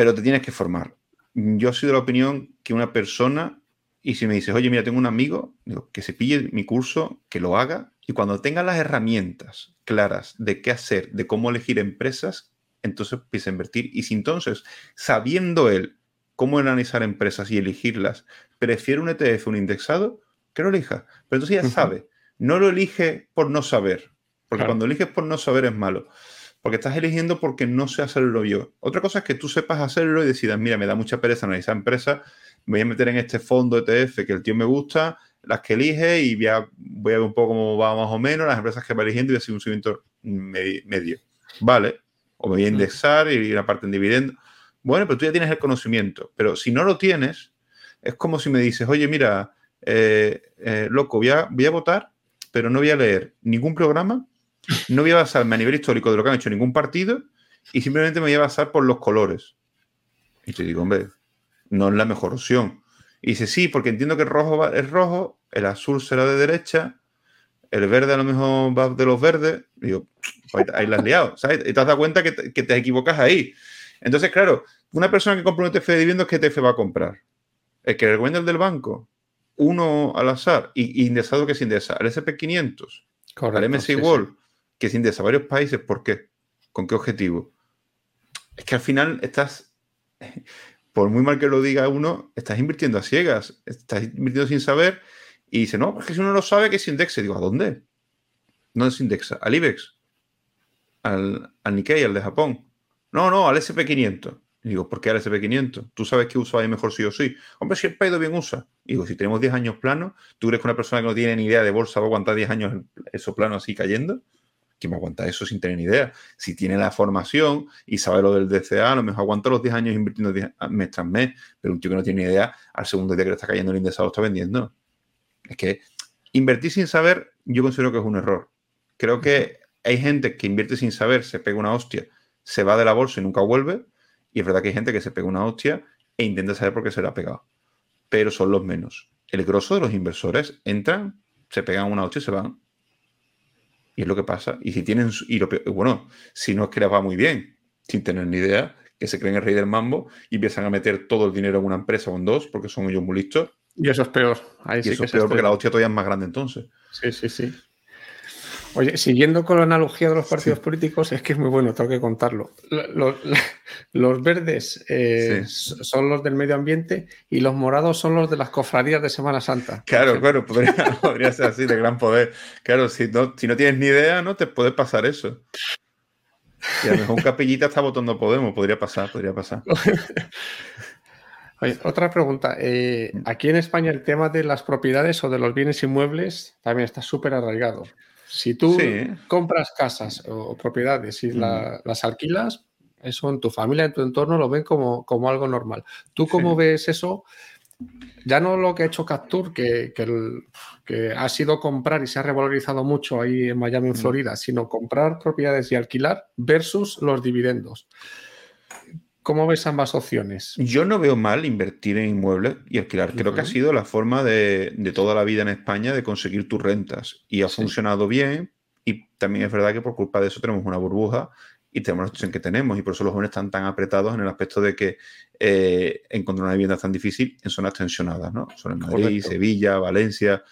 Pero te tienes que formar. Yo soy de la opinión que una persona, y si me dices, oye, mira, tengo un amigo, digo, que se pille mi curso, que lo haga, y cuando tenga las herramientas claras de qué hacer, de cómo elegir empresas, entonces empieza a invertir. Y si entonces, sabiendo él cómo analizar empresas y elegirlas, prefiere un ETF, un indexado, que lo elija. Pero entonces ya sabe, no lo elige por no saber, porque cuando eliges por no saber es malo. Porque estás eligiendo porque no sé hacerlo yo. Otra cosa es que tú sepas hacerlo y decidas, mira, me da mucha pereza analizar empresas, me voy a meter en este fondo ETF que el tío me gusta, las que elige y voy a, voy a ver un poco cómo va más o menos, las empresas que va eligiendo y decir un seguimiento medio. Vale. O me voy a indexar y una parte en dividendo. Bueno, pero tú ya tienes el conocimiento. Pero si no lo tienes, es como si me dices, oye, mira, eh, eh, loco, voy a, voy a votar, pero no voy a leer ningún programa, no voy a basarme a nivel histórico de lo que han hecho ningún partido y simplemente me voy a basar por los colores. Y te digo, hombre, no es la mejor opción. Y dice, sí, porque entiendo que el rojo es rojo, el azul será de derecha, el verde a lo mejor va de los verdes. digo, pues ahí la has liado, ¿sabes? Y te has dado cuenta que te, equivocas ahí. Entonces, claro, una persona que compra un ETF de dividendos, ¿qué ETF va a comprar? El que recomienda el del banco, uno al azar, y, indexado que es indesa, el SP500, el MSI World, que es indesa, varios países, ¿por qué? ¿Con qué objetivo? Es que al final estás <laughs> por muy mal que lo diga uno, estás invirtiendo a ciegas, estás invirtiendo sin saber y dice, no, es que si uno lo sabe, que es indexe. Digo, ¿a dónde? No es indexa, al IBEX, al, al Nikkei, al de Japón. No, no, al SP500. digo, ¿por qué al SP500? Tú sabes que usa ahí mejor sí o sí. Hombre, si el pedido bien usa. digo, si tenemos 10 años planos, ¿tú crees que una persona que no tiene ni idea de bolsa va a aguantar 10 años eso plano así cayendo? ¿Quién me aguanta eso sin tener ni idea? Si tiene la formación y sabe lo del DCA, a lo mejor aguanta los 10 años invirtiendo mes tras mes, pero un tío que no tiene ni idea, al segundo día que le está cayendo el indexado está vendiendo. Es que invertir sin saber, yo considero que es un error. Creo que hay gente que invierte sin saber, se pega una hostia, se va de la bolsa y nunca vuelve. Y es verdad que hay gente que se pega una hostia e intenta saber por qué se le ha pegado. Pero son los menos. El grosso de los inversores entran, se pegan una hostia y se van. Y es lo que pasa. Y si tienen, y bueno, si no es que les va muy bien, sin tener ni idea, que se creen el rey del mambo y empiezan a meter todo el dinero en una empresa o en dos, porque son ellos muy listos. Y eso es peor. y eso es peor porque la hostia todavía es más grande entonces. Sí, sí, sí. Oye, siguiendo con la analogía de los partidos políticos, es que es muy bueno, tengo que contarlo. <laughs> Los, verdes eh, son los del medio ambiente y los morados son los de las cofradías de Semana Santa. Claro, claro, <laughs> podría, ser así, de gran poder. Claro, si no, si no tienes ni idea, no te puede pasar eso. Y a lo mejor un capillita está votando Podemos, podría pasar, podría pasar. <laughs> Oye, otra pregunta. Eh, aquí en España el tema de las propiedades o de los bienes inmuebles también está súper arraigado. Si tú compras casas o propiedades y las alquilas, eso en tu familia, en tu entorno lo ven como, como algo normal. ¿Tú cómo ves eso? Ya no lo que ha hecho Capture, que, que, ha sido comprar y se ha revalorizado mucho ahí en Miami, en Florida, sino comprar propiedades y alquilar versus los dividendos. ¿Cómo ves ambas opciones? Yo no veo mal invertir en inmuebles y alquilar. Creo que ha sido la forma de, toda la vida en España de conseguir tus rentas y ha funcionado bien. Y también es verdad que por culpa de eso tenemos una burbuja y tenemos la situación que tenemos. Y por eso los jóvenes están tan apretados en el aspecto de que eh, encontrar una vivienda es tan difícil en zonas tensionadas, ¿no? Son en Madrid, Sevilla, Valencia,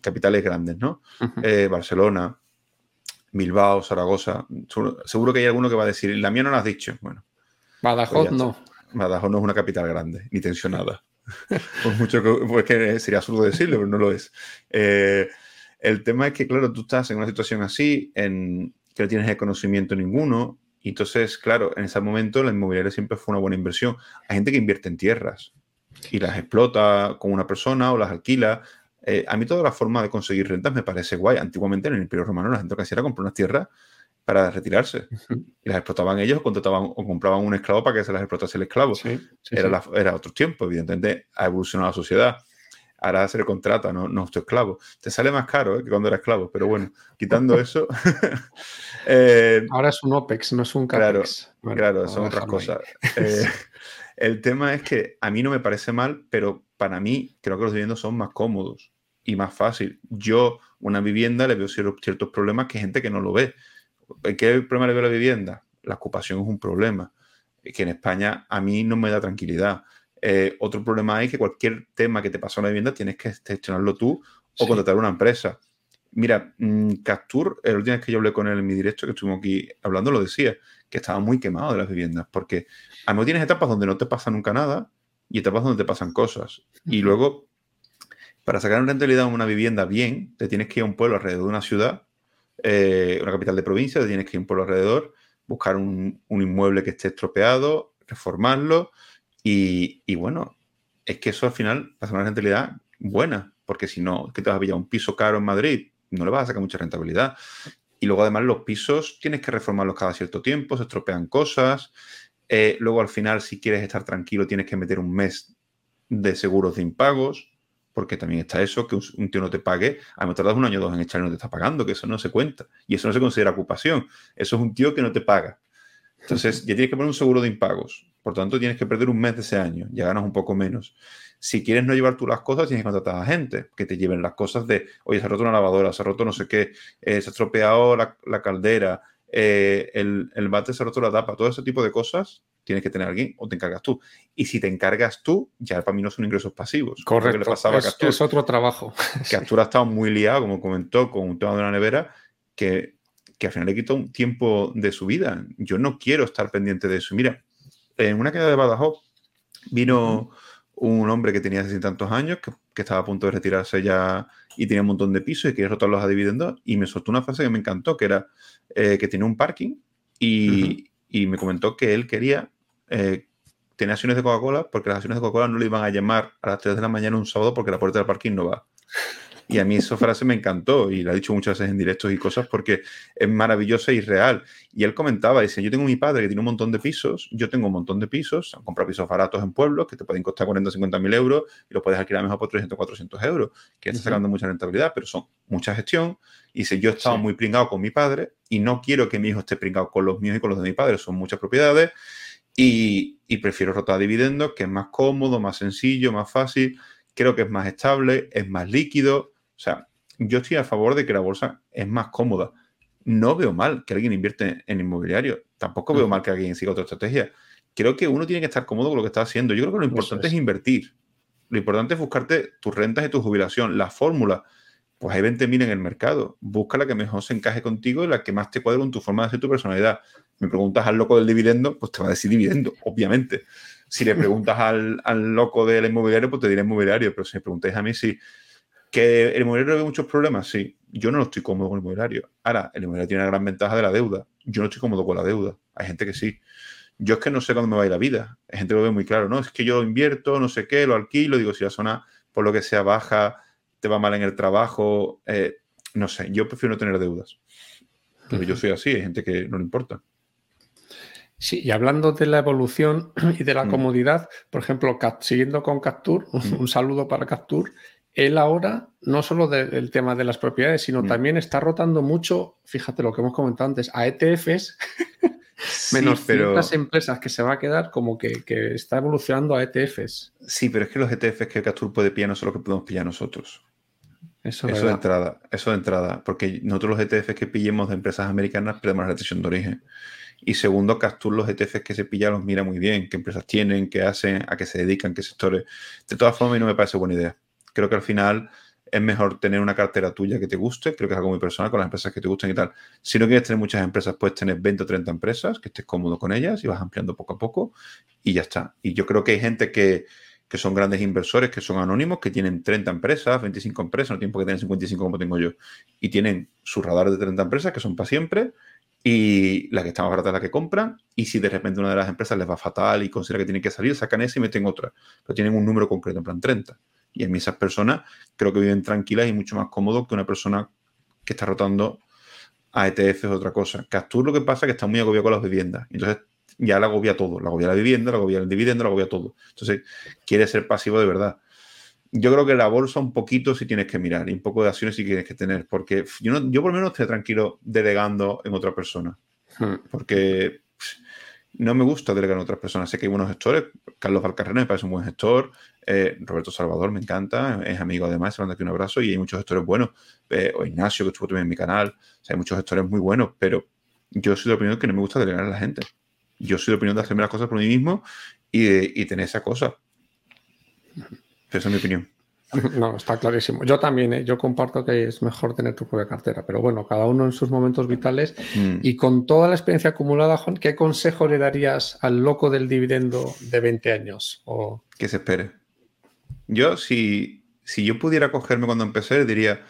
capitales grandes, ¿no? Eh, Barcelona, Bilbao, Zaragoza. Seguro, que hay alguno que va a decir, la mía no la has dicho. Bueno, Badajoz pues no. Badajoz no es una capital grande, ni tensionada. <laughs> Por mucho que, pues sería absurdo decirlo, pero no lo es. Eh, el tema es que, claro, tú estás en una situación así, en que no tienes el conocimiento ninguno, y entonces, claro, en ese momento la inmobiliaria siempre fue una buena inversión. Hay gente que invierte en tierras y las explota con una persona o las alquila. Eh, a mí toda la forma de conseguir rentas me parece guay. Antiguamente en el Imperio Romano la gente lo que hacía era comprar unas tierras para retirarse. Y las explotaban ellos o contrataban o compraban un esclavo para que se las explotase el esclavo. era, era otro tiempo, evidentemente ha evolucionado la sociedad. Ahora se le contrata, no, no tu esclavo. Te sale más caro ¿eh? que cuando era esclavo, pero bueno, <laughs> quitando eso. <laughs> Eh, Ahora es un OPEX, no es un CAPEX. Claro, claro son otras cosas. <laughs> Eh, el tema es que a mí no me parece mal, pero para mí creo que los viviendas son más cómodos y más fácil. Yo, una vivienda, le veo ciertos problemas que gente que no lo ve. ¿Qué problema le veo a la vivienda? La ocupación es un problema, que en España a mí no me da tranquilidad. Eh, otro problema es que cualquier tema que te pasó en la vivienda tienes que gestionarlo tú o contratar una empresa. Mira, mm, Captur, el último vez que yo hablé con él en mi directo, que estuvimos aquí hablando, lo decía, que estaba muy quemado de las viviendas, porque a lo tienes etapas donde no te pasa nunca nada y etapas donde te pasan cosas. Y luego, para sacar una rentabilidad en una vivienda bien, te tienes que ir a un pueblo alrededor de una ciudad, eh, una capital de provincia, tienes que ir un pueblo alrededor, buscar un, inmueble que esté estropeado, reformarlo y, y, bueno, es que eso al final pasa una rentabilidad buena, porque si no, que te vas a pillar un piso caro en Madrid, no le vas a sacar mucha rentabilidad. Y luego además los pisos tienes que reformarlos cada cierto tiempo, se estropean cosas. Eh, luego al final, si quieres estar tranquilo, tienes que meter un mes de seguros de impagos, porque también está eso, que un, tío no te pague, a lo mejor tardas un año o dos en echar y no te está pagando, que eso no se cuenta. Y eso no se considera ocupación. Eso es un tío que no te paga. Entonces, ya tienes que poner un seguro de impagos. Por tanto, tienes que perder un mes de ese año. Ya ganas un poco menos. Si quieres no llevar tú las cosas, tienes que contratar a gente que te lleven las cosas de, oye, se ha roto una lavadora, se ha roto no sé qué, eh, se ha estropeado la, caldera, eh, el, el bate se ha roto la tapa, todo ese tipo de cosas tienes que tener a alguien o te encargas tú. Y si te encargas tú, ya para mí no son ingresos pasivos. Correcto. Le pasaba es, es, otro trabajo. <laughs> Que Arturo ha estado muy liado, como comentó, con un tema de una nevera que, que al final le quitó un tiempo de su vida. Yo no quiero estar pendiente de eso. Mira, en una queda de Badajoz vino un hombre que tenía sesenta tantos años, que, estaba a punto de retirarse ya y tenía un montón de pisos y quería rotarlos a dividendos, y me soltó una frase que me encantó, que era eh, que tenía un parking y, me comentó que él quería eh, acciones de Coca-Cola porque las acciones de Coca-Cola no le iban a llamar a las 3 de la mañana un sábado porque la puerta del parking no va. Y a mí esa frase me encantó y la he dicho muchas veces en directos y cosas porque es maravillosa y real. Y él comentaba, dice, yo tengo mi padre que tiene un montón de pisos, yo tengo un montón de pisos, han comprado pisos baratos en pueblos que te pueden costar 40 o 50 mil euros y los puedes alquilar mejor por 300 o 400 euros, que está sacando mucha rentabilidad, pero son mucha gestión. Y dice, yo he estado muy pringado con mi padre y no quiero que mi hijo esté pringado con los míos y con los de mi padre, son muchas propiedades. Y, y prefiero rotar dividendos, que es más cómodo, más sencillo, más fácil, creo que es más estable, es más líquido, o sea, yo estoy a favor de que la bolsa es más cómoda. No veo mal que alguien invierte en inmobiliario. Tampoco veo mal que alguien siga otra estrategia. Creo que uno tiene que estar cómodo con lo que está haciendo. Yo creo que lo importante es. invertir. Lo importante es buscarte tus rentas y tu jubilación. La fórmula, pues hay 20.000 en el mercado. Busca la que mejor se encaje contigo y la que más te cuadre con tu forma de hacer tu personalidad. Me preguntas al loco del dividendo, pues te va a decir dividendo, <laughs> obviamente. Si le preguntas al, al loco del inmobiliario, pues te dirá inmobiliario. Pero si me preguntáis a mí si ¿Que el inmobiliario tiene muchos problemas? Sí. Yo no estoy cómodo con el inmobiliario. Ahora, el inmobiliario tiene una gran ventaja de la deuda. Yo no estoy cómodo con la deuda. Hay gente que sí. Yo es que no sé cuándo me va a ir la vida. Hay gente que lo ve muy claro. No, es que yo lo invierto, no sé qué, lo alquilo. Digo, si la zona, por lo que sea, baja, te va mal en el trabajo. Eh, no sé, yo prefiero no tener deudas. Pero yo soy así, hay gente que no le importa. Sí, y hablando de la evolución <clears throat> y de la mm. comodidad, por ejemplo, siguiendo con Capture, un, mm. un saludo para Capture, él ahora, no solo del tema de las propiedades, sino mm. también está rotando mucho, fíjate lo que hemos comentado antes, a ETFs, <laughs> menos ciertas empresas que se va a quedar como que, está evolucionando a ETFs. Sí, pero es que los ETFs que Captur puede pillar no son los que podemos pillar nosotros. Eso, eso de entrada, eso de entrada, porque nosotros los ETFs que pillemos de empresas americanas perdemos la retención de origen. Y segundo, Captur los ETFs que se pilla los mira muy bien, qué empresas tienen, qué hacen, a qué se dedican, qué sectores. De todas formas, no me parece buena idea creo que al final es mejor tener una cartera tuya que te guste, creo que es algo muy personal con las empresas que te gusten y tal. Si no quieres tener muchas empresas, puedes tener 20 o 30 empresas, que estés cómodo con ellas y vas ampliando poco a poco y ya está. Y yo creo que hay gente que, que son grandes inversores, que son anónimos, que tienen 30 empresas, 25 empresas, no tienen por qué tener 55 como tengo yo, y tienen su radar de 30 empresas que son para siempre y la que está más barata es la que compran. Y si de repente una de las empresas les va fatal y considera que tienen que salir, sacan esa y meten otra. Pero tienen un número concreto, en plan 30. Y en mí esas personas creo que viven tranquilas y mucho más cómodos que una persona que está rotando a ETF es otra cosa. Captur lo que pasa es que está muy agobiado con las viviendas. Entonces ya la agobia todo. La agobia la vivienda, la agobia el dividendo, la agobia todo. Entonces quiere ser pasivo de verdad. Yo creo que la bolsa un poquito si tienes que mirar y un poco de acciones si tienes que tener. Porque yo, no, yo por lo menos estoy tranquilo delegando en otra persona. Hmm. Porque no me gusta delegar a otras personas. Sé que hay buenos gestores. Carlos Valcarreno me parece un buen gestor. Eh, Roberto Salvador me encanta. Es amigo además. Se manda aquí un abrazo. Y hay muchos gestores buenos. Eh, o Ignacio, que estuvo también en mi canal. hay muchos gestores muy buenos. Pero yo soy de opinión que no me gusta delegar a la gente. Yo soy de opinión de hacerme las cosas por mí mismo y, y tener esa cosa. Esa es mi opinión. <laughs> No, está clarísimo. Yo también, ¿eh? yo comparto que es mejor tener tu propia cartera, pero bueno, cada uno en sus momentos vitales. Mm. Y con toda la experiencia acumulada, Juan, ¿qué consejo le darías al loco del dividendo de 20 años? O... Que se espere. Yo, si, si yo pudiera cogerme cuando empecé, diría,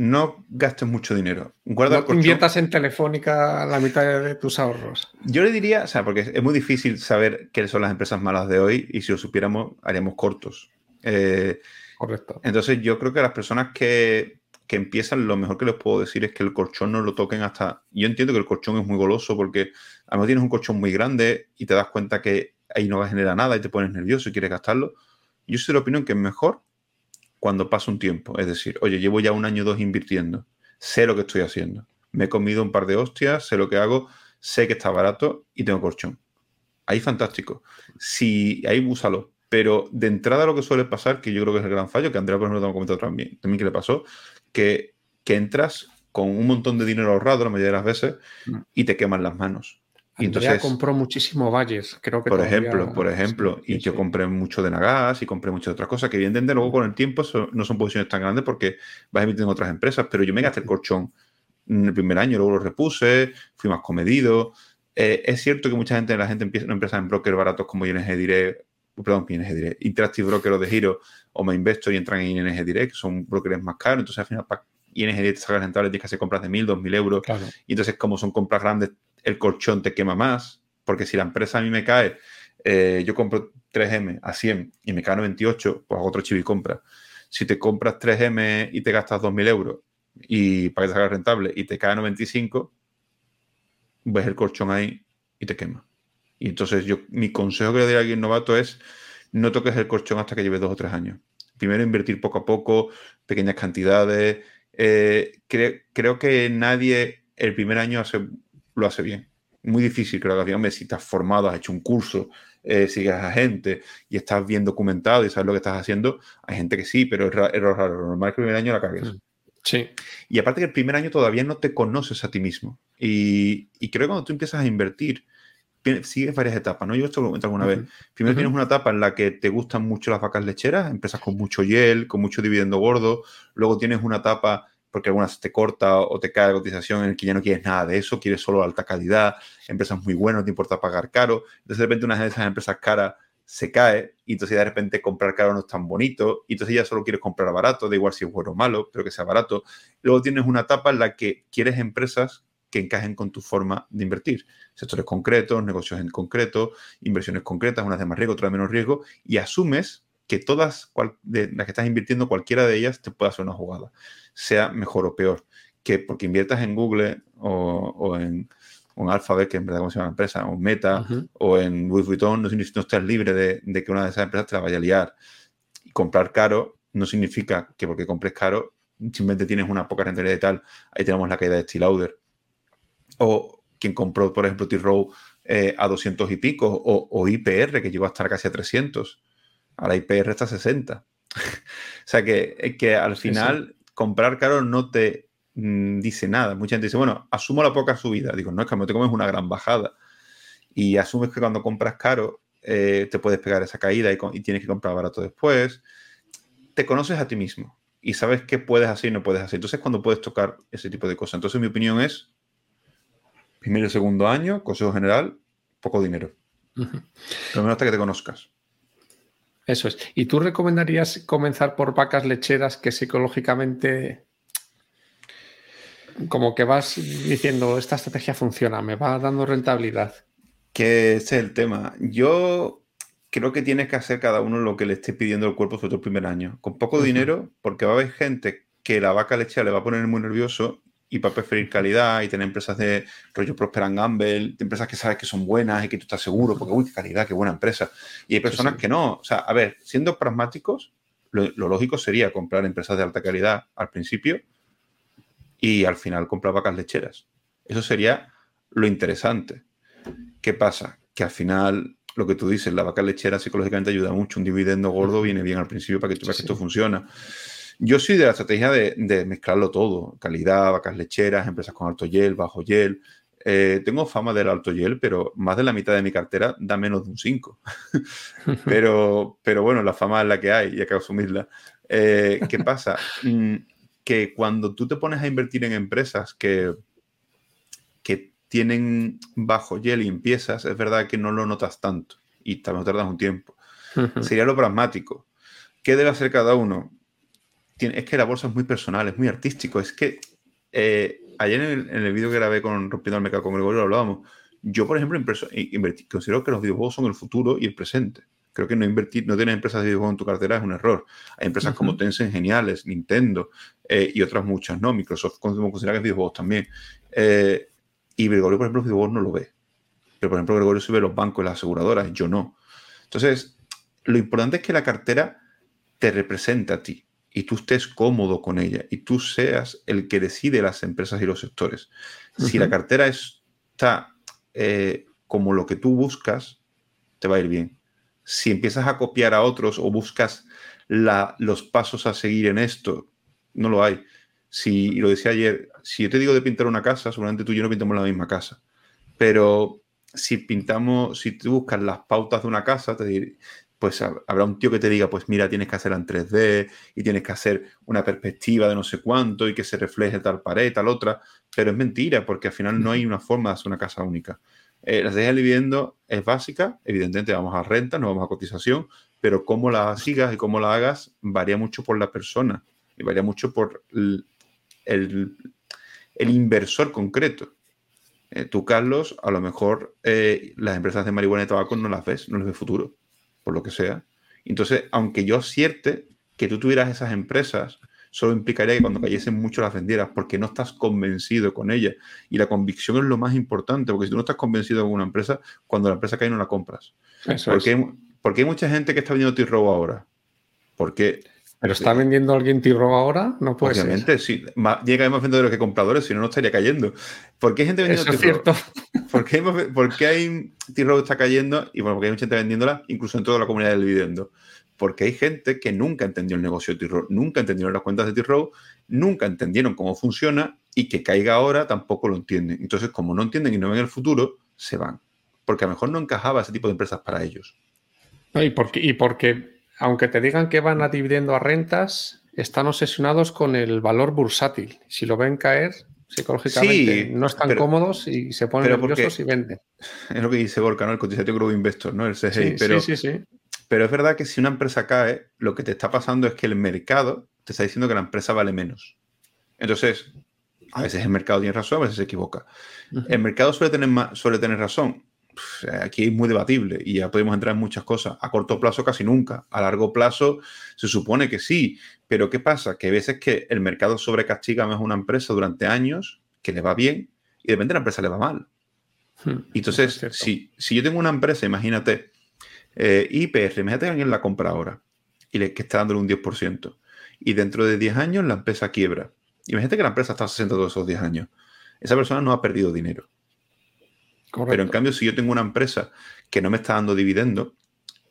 no gastes mucho dinero. Guarda no inviertas en Telefónica la mitad de tus ahorros. Yo le diría, o sea, porque es muy difícil saber qué son las empresas malas de hoy y si lo supiéramos, haríamos cortos. Eh, Correcto. Entonces yo creo que a las personas que, empiezan, lo mejor que les puedo decir es que el colchón no lo toquen hasta... Yo entiendo que el colchón es muy goloso porque a lo mejor tienes un colchón muy grande y te das cuenta que ahí no va a generar nada y te pones nervioso y quieres gastarlo. Yo soy de la opinión que es mejor cuando pasa un tiempo. Es decir, oye, llevo ya un año o dos invirtiendo, sé lo que estoy haciendo. Me he comido un par de hostias, sé lo que hago, sé que está barato y tengo colchón. Ahí fantástico. Si ahí úsalo, pero de entrada lo que suele pasar, que yo creo que es el gran fallo, que Andrea por ejemplo lo comentado también, también que le pasó, que, que entras con un montón de dinero ahorrado la mayoría de las veces mm. y te queman las manos. Y entonces compró muchísimo Valles, creo que por ejemplo, por ejemplo, y yo compré mucho de Nagas y compré muchas otras cosas que evidentemente luego con el tiempo no son posiciones tan grandes porque vas emitiendo en otras empresas, pero yo me gasté el colchón en el primer año, luego lo repuse, fui más comedido. Eh, es cierto que mucha gente, la gente empieza, no empieza en brokers baratos como ING Direct perdón, ING Direct, Interactive Broker o de Giro o me investo y entran en ING Direct, que son brokers más caros, entonces al final para ING Direct te sacas rentables tienes que hacer compras de 1.000, 2.000 euros, y entonces como son compras grandes, el colchón te quema más, porque si la empresa a mí me cae, eh, yo compro 3M a 100 y me cae a 98, pues hago otro chivo y compra. Si te compras 3M y te gastas 2.000 euros y para que te salga rentable y te cae a 95, ves el colchón ahí y te quema. Y entonces yo, mi consejo que le doy a alguien novato es no toques el colchón hasta que lleves dos o tres años. Primero invertir poco a poco, pequeñas cantidades. Eh, creo que nadie el primer año lo hace bien. Muy difícil, creo que hombre, si estás formado, has hecho un curso, eh, sigues a gente y estás bien documentado y sabes lo que estás haciendo, hay gente que sí, pero es raro. Lo normal es que el primer año la cagues. Mm, sí. Y aparte que el primer año todavía no te conoces a ti mismo. Y, y creo que cuando tú empiezas a invertir, sigues varias etapas, ¿no? Yo esto lo comento alguna vez. Primero tienes una etapa en la que te gustan mucho las vacas lecheras, empresas con mucho hiel, con mucho dividendo gordo. Luego tienes una etapa porque algunas te corta o te cae la cotización en el que ya no quieres nada de eso, quieres solo alta calidad, empresas muy buenas, no te importa pagar caro. Entonces de repente una de esas empresas caras se cae y entonces de repente comprar caro no es tan bonito y entonces ya solo quieres comprar barato, da igual si es bueno o malo, pero que sea barato. Luego tienes una etapa en la que quieres empresas que encajen con tu forma de invertir. Sectores concretos, negocios en concreto, inversiones concretas, unas de más riesgo, otras de menos riesgo, y asumes que todas de las que estás invirtiendo, cualquiera de ellas te puede hacer una jugada, sea mejor o peor. Que porque inviertas en Google o, en, un Alphabet, que en verdad como se llama la empresa, o Meta, o en Louis Vuitton, no, no estás libre de, de, que una de esas empresas te la vaya a liar. Y comprar caro no significa que porque compres caro simplemente tienes una poca rentabilidad y tal. Ahí tenemos la caída de Steel Lauder o quien compró, por ejemplo, T-Row eh, a 200 y pico, o, IPR, que llegó a estar casi a 300. Ahora IPR está a 60. o sea que, que al final comprar caro no te mm, dice nada. Mucha gente dice, bueno, asumo la poca subida. Digo, no, es que no te comes una gran bajada. Y asumes que cuando compras caro eh, te puedes pegar esa caída y, y, tienes que comprar barato después. Te conoces a ti mismo y sabes qué puedes hacer y no puedes hacer. Entonces, cuando puedes tocar ese tipo de cosas. Entonces, mi opinión es Primero y segundo año, consejo general, poco dinero. Pero menos hasta que te conozcas. Eso es. ¿Y tú recomendarías comenzar por vacas lecheras que psicológicamente como que vas diciendo esta estrategia funciona, me va dando rentabilidad? Que ese es el tema. Yo creo que tienes que hacer cada uno lo que le esté pidiendo el cuerpo sobre todo el primer año. Con poco dinero, porque va a haber gente que la vaca lechera le va a poner muy nervioso y para preferir calidad y tener empresas de rollo Prosper Gamble, empresas que sabes que son buenas y que tú estás seguro, porque uy, qué calidad, qué buena empresa. Y hay personas que no. O sea, a ver, siendo pragmáticos, lo, lógico sería comprar empresas de alta calidad al principio y al final comprar vacas lecheras. Eso sería lo interesante. ¿Qué pasa? que al final lo que tú dices, la vaca lechera psicológicamente ayuda mucho. Un dividendo gordo viene bien al principio para que tú veas que esto funciona. Yo soy de la estrategia de, mezclarlo todo: calidad, vacas lecheras, empresas con alto gel, bajo gel. Eh, tengo fama del alto gel, pero más de la mitad de mi cartera da menos de un 5. <laughs> pero, pero bueno, la fama es la que hay y hay que asumirla. Eh, ¿Qué pasa? Mm, que cuando tú te pones a invertir en empresas que, que tienen bajo gel y empiezas, es verdad que no lo notas tanto y también tardas un tiempo. Sería lo pragmático. ¿Qué debe hacer cada uno? Es que la bolsa es muy personal, es muy artístico. Es que eh, ayer en el, vídeo que grabé con Rompiendo el Mercado con Gregorio lo hablábamos. Yo, por ejemplo, considero que los videojuegos son el futuro y el presente. Creo que no invertir, no tener empresas de videojuegos en tu cartera es un error. Hay empresas como Tencent geniales, Nintendo eh, y otras muchas, ¿no? Microsoft considera que es videojuegos también. Eh, y Gregorio, por ejemplo, los videojuegos no lo ve. Pero, por ejemplo, Gregorio sube los bancos y las aseguradoras, yo no. Entonces, lo importante es que la cartera te represente a ti y tú estés cómodo con ella y tú seas el que decide las empresas y los sectores. Si la cartera está eh, como lo que tú buscas, te va a ir bien. Si empiezas a copiar a otros o buscas los pasos a seguir en esto, no lo hay. Si, y lo decía ayer, si yo te digo de pintar una casa, seguramente tú y yo no pintamos la misma casa. Pero si pintamos, si tú buscas las pautas de una casa, te, diré, pues habrá un tío que te diga, pues mira, tienes que hacerla en 3D y tienes que hacer una perspectiva de no sé cuánto y que se refleje tal pared, tal otra, pero es mentira porque al final no hay una forma de hacer una casa única. Eh, la estrategia de vivienda es básica, evidentemente vamos a renta, no vamos a cotización, pero cómo la sigas y cómo la hagas varía mucho por la persona y varía mucho por el, el, inversor concreto. Eh, tú, Carlos, a lo mejor eh, las empresas de marihuana y tabaco no las ves, no les ves futuro por lo que sea. Entonces, aunque yo acierte que tú tuvieras esas empresas, solo implicaría que cuando cayesen mucho las vendieras, porque no estás convencido con ellas. Y la convicción es lo más importante, porque si tú no estás convencido con una empresa, cuando la empresa cae no la compras. Eso porque, hay, porque hay mucha gente que está vendiendo T-Robo ahora. Porque ¿Pero está vendiendo alguien T-Row ahora? No puede Obviamente, sí. Llega más vendedores que compradores, si no, no estaría cayendo. ¿Por qué hay gente vendiendo Eso es cierto. ¿Por qué, ¿Por qué hay T-Row está cayendo? Y bueno, porque hay mucha gente vendiéndola, incluso en toda la comunidad del dividendo. Porque hay gente que nunca entendió el negocio de T-Row, nunca entendieron las cuentas de T-Row, nunca entendieron cómo funciona y que caiga ahora tampoco lo entienden. Entonces, como no entienden y no ven el futuro, se van. Porque a lo mejor no encajaba ese tipo de empresas para ellos. y porque, y porque aunque te digan que van a dividendo a rentas, están obsesionados con el valor bursátil. Si lo ven caer, psicológicamente no están cómodos y se ponen nerviosos y venden. Es lo que dice Gorka, ¿no? El cotizatorio Group Investor, ¿no? El CGI. pero, sí, sí, sí. Pero es verdad que si una empresa cae, lo que te está pasando es que el mercado te está diciendo que la empresa vale menos. Entonces, a veces el mercado tiene razón, a veces se equivoca. El mercado suele tener, más, suele tener razón aquí es muy debatible y ya podemos entrar en muchas cosas. A corto plazo casi nunca. A largo plazo se supone que sí. Pero ¿qué pasa? Que hay veces que el mercado sobrecastiga más una empresa durante años que le va bien y de repente la empresa le va mal. Hmm, Entonces, si, si, yo tengo una empresa, imagínate, eh, IPR, imagínate que alguien la compra ahora y le que está dándole un 10%. Y dentro de 10 años la empresa quiebra. Imagínate que la empresa está a 60 todos esos 10 años. Esa persona no ha perdido dinero pero en cambio, si yo tengo una empresa que no me está dando dividendo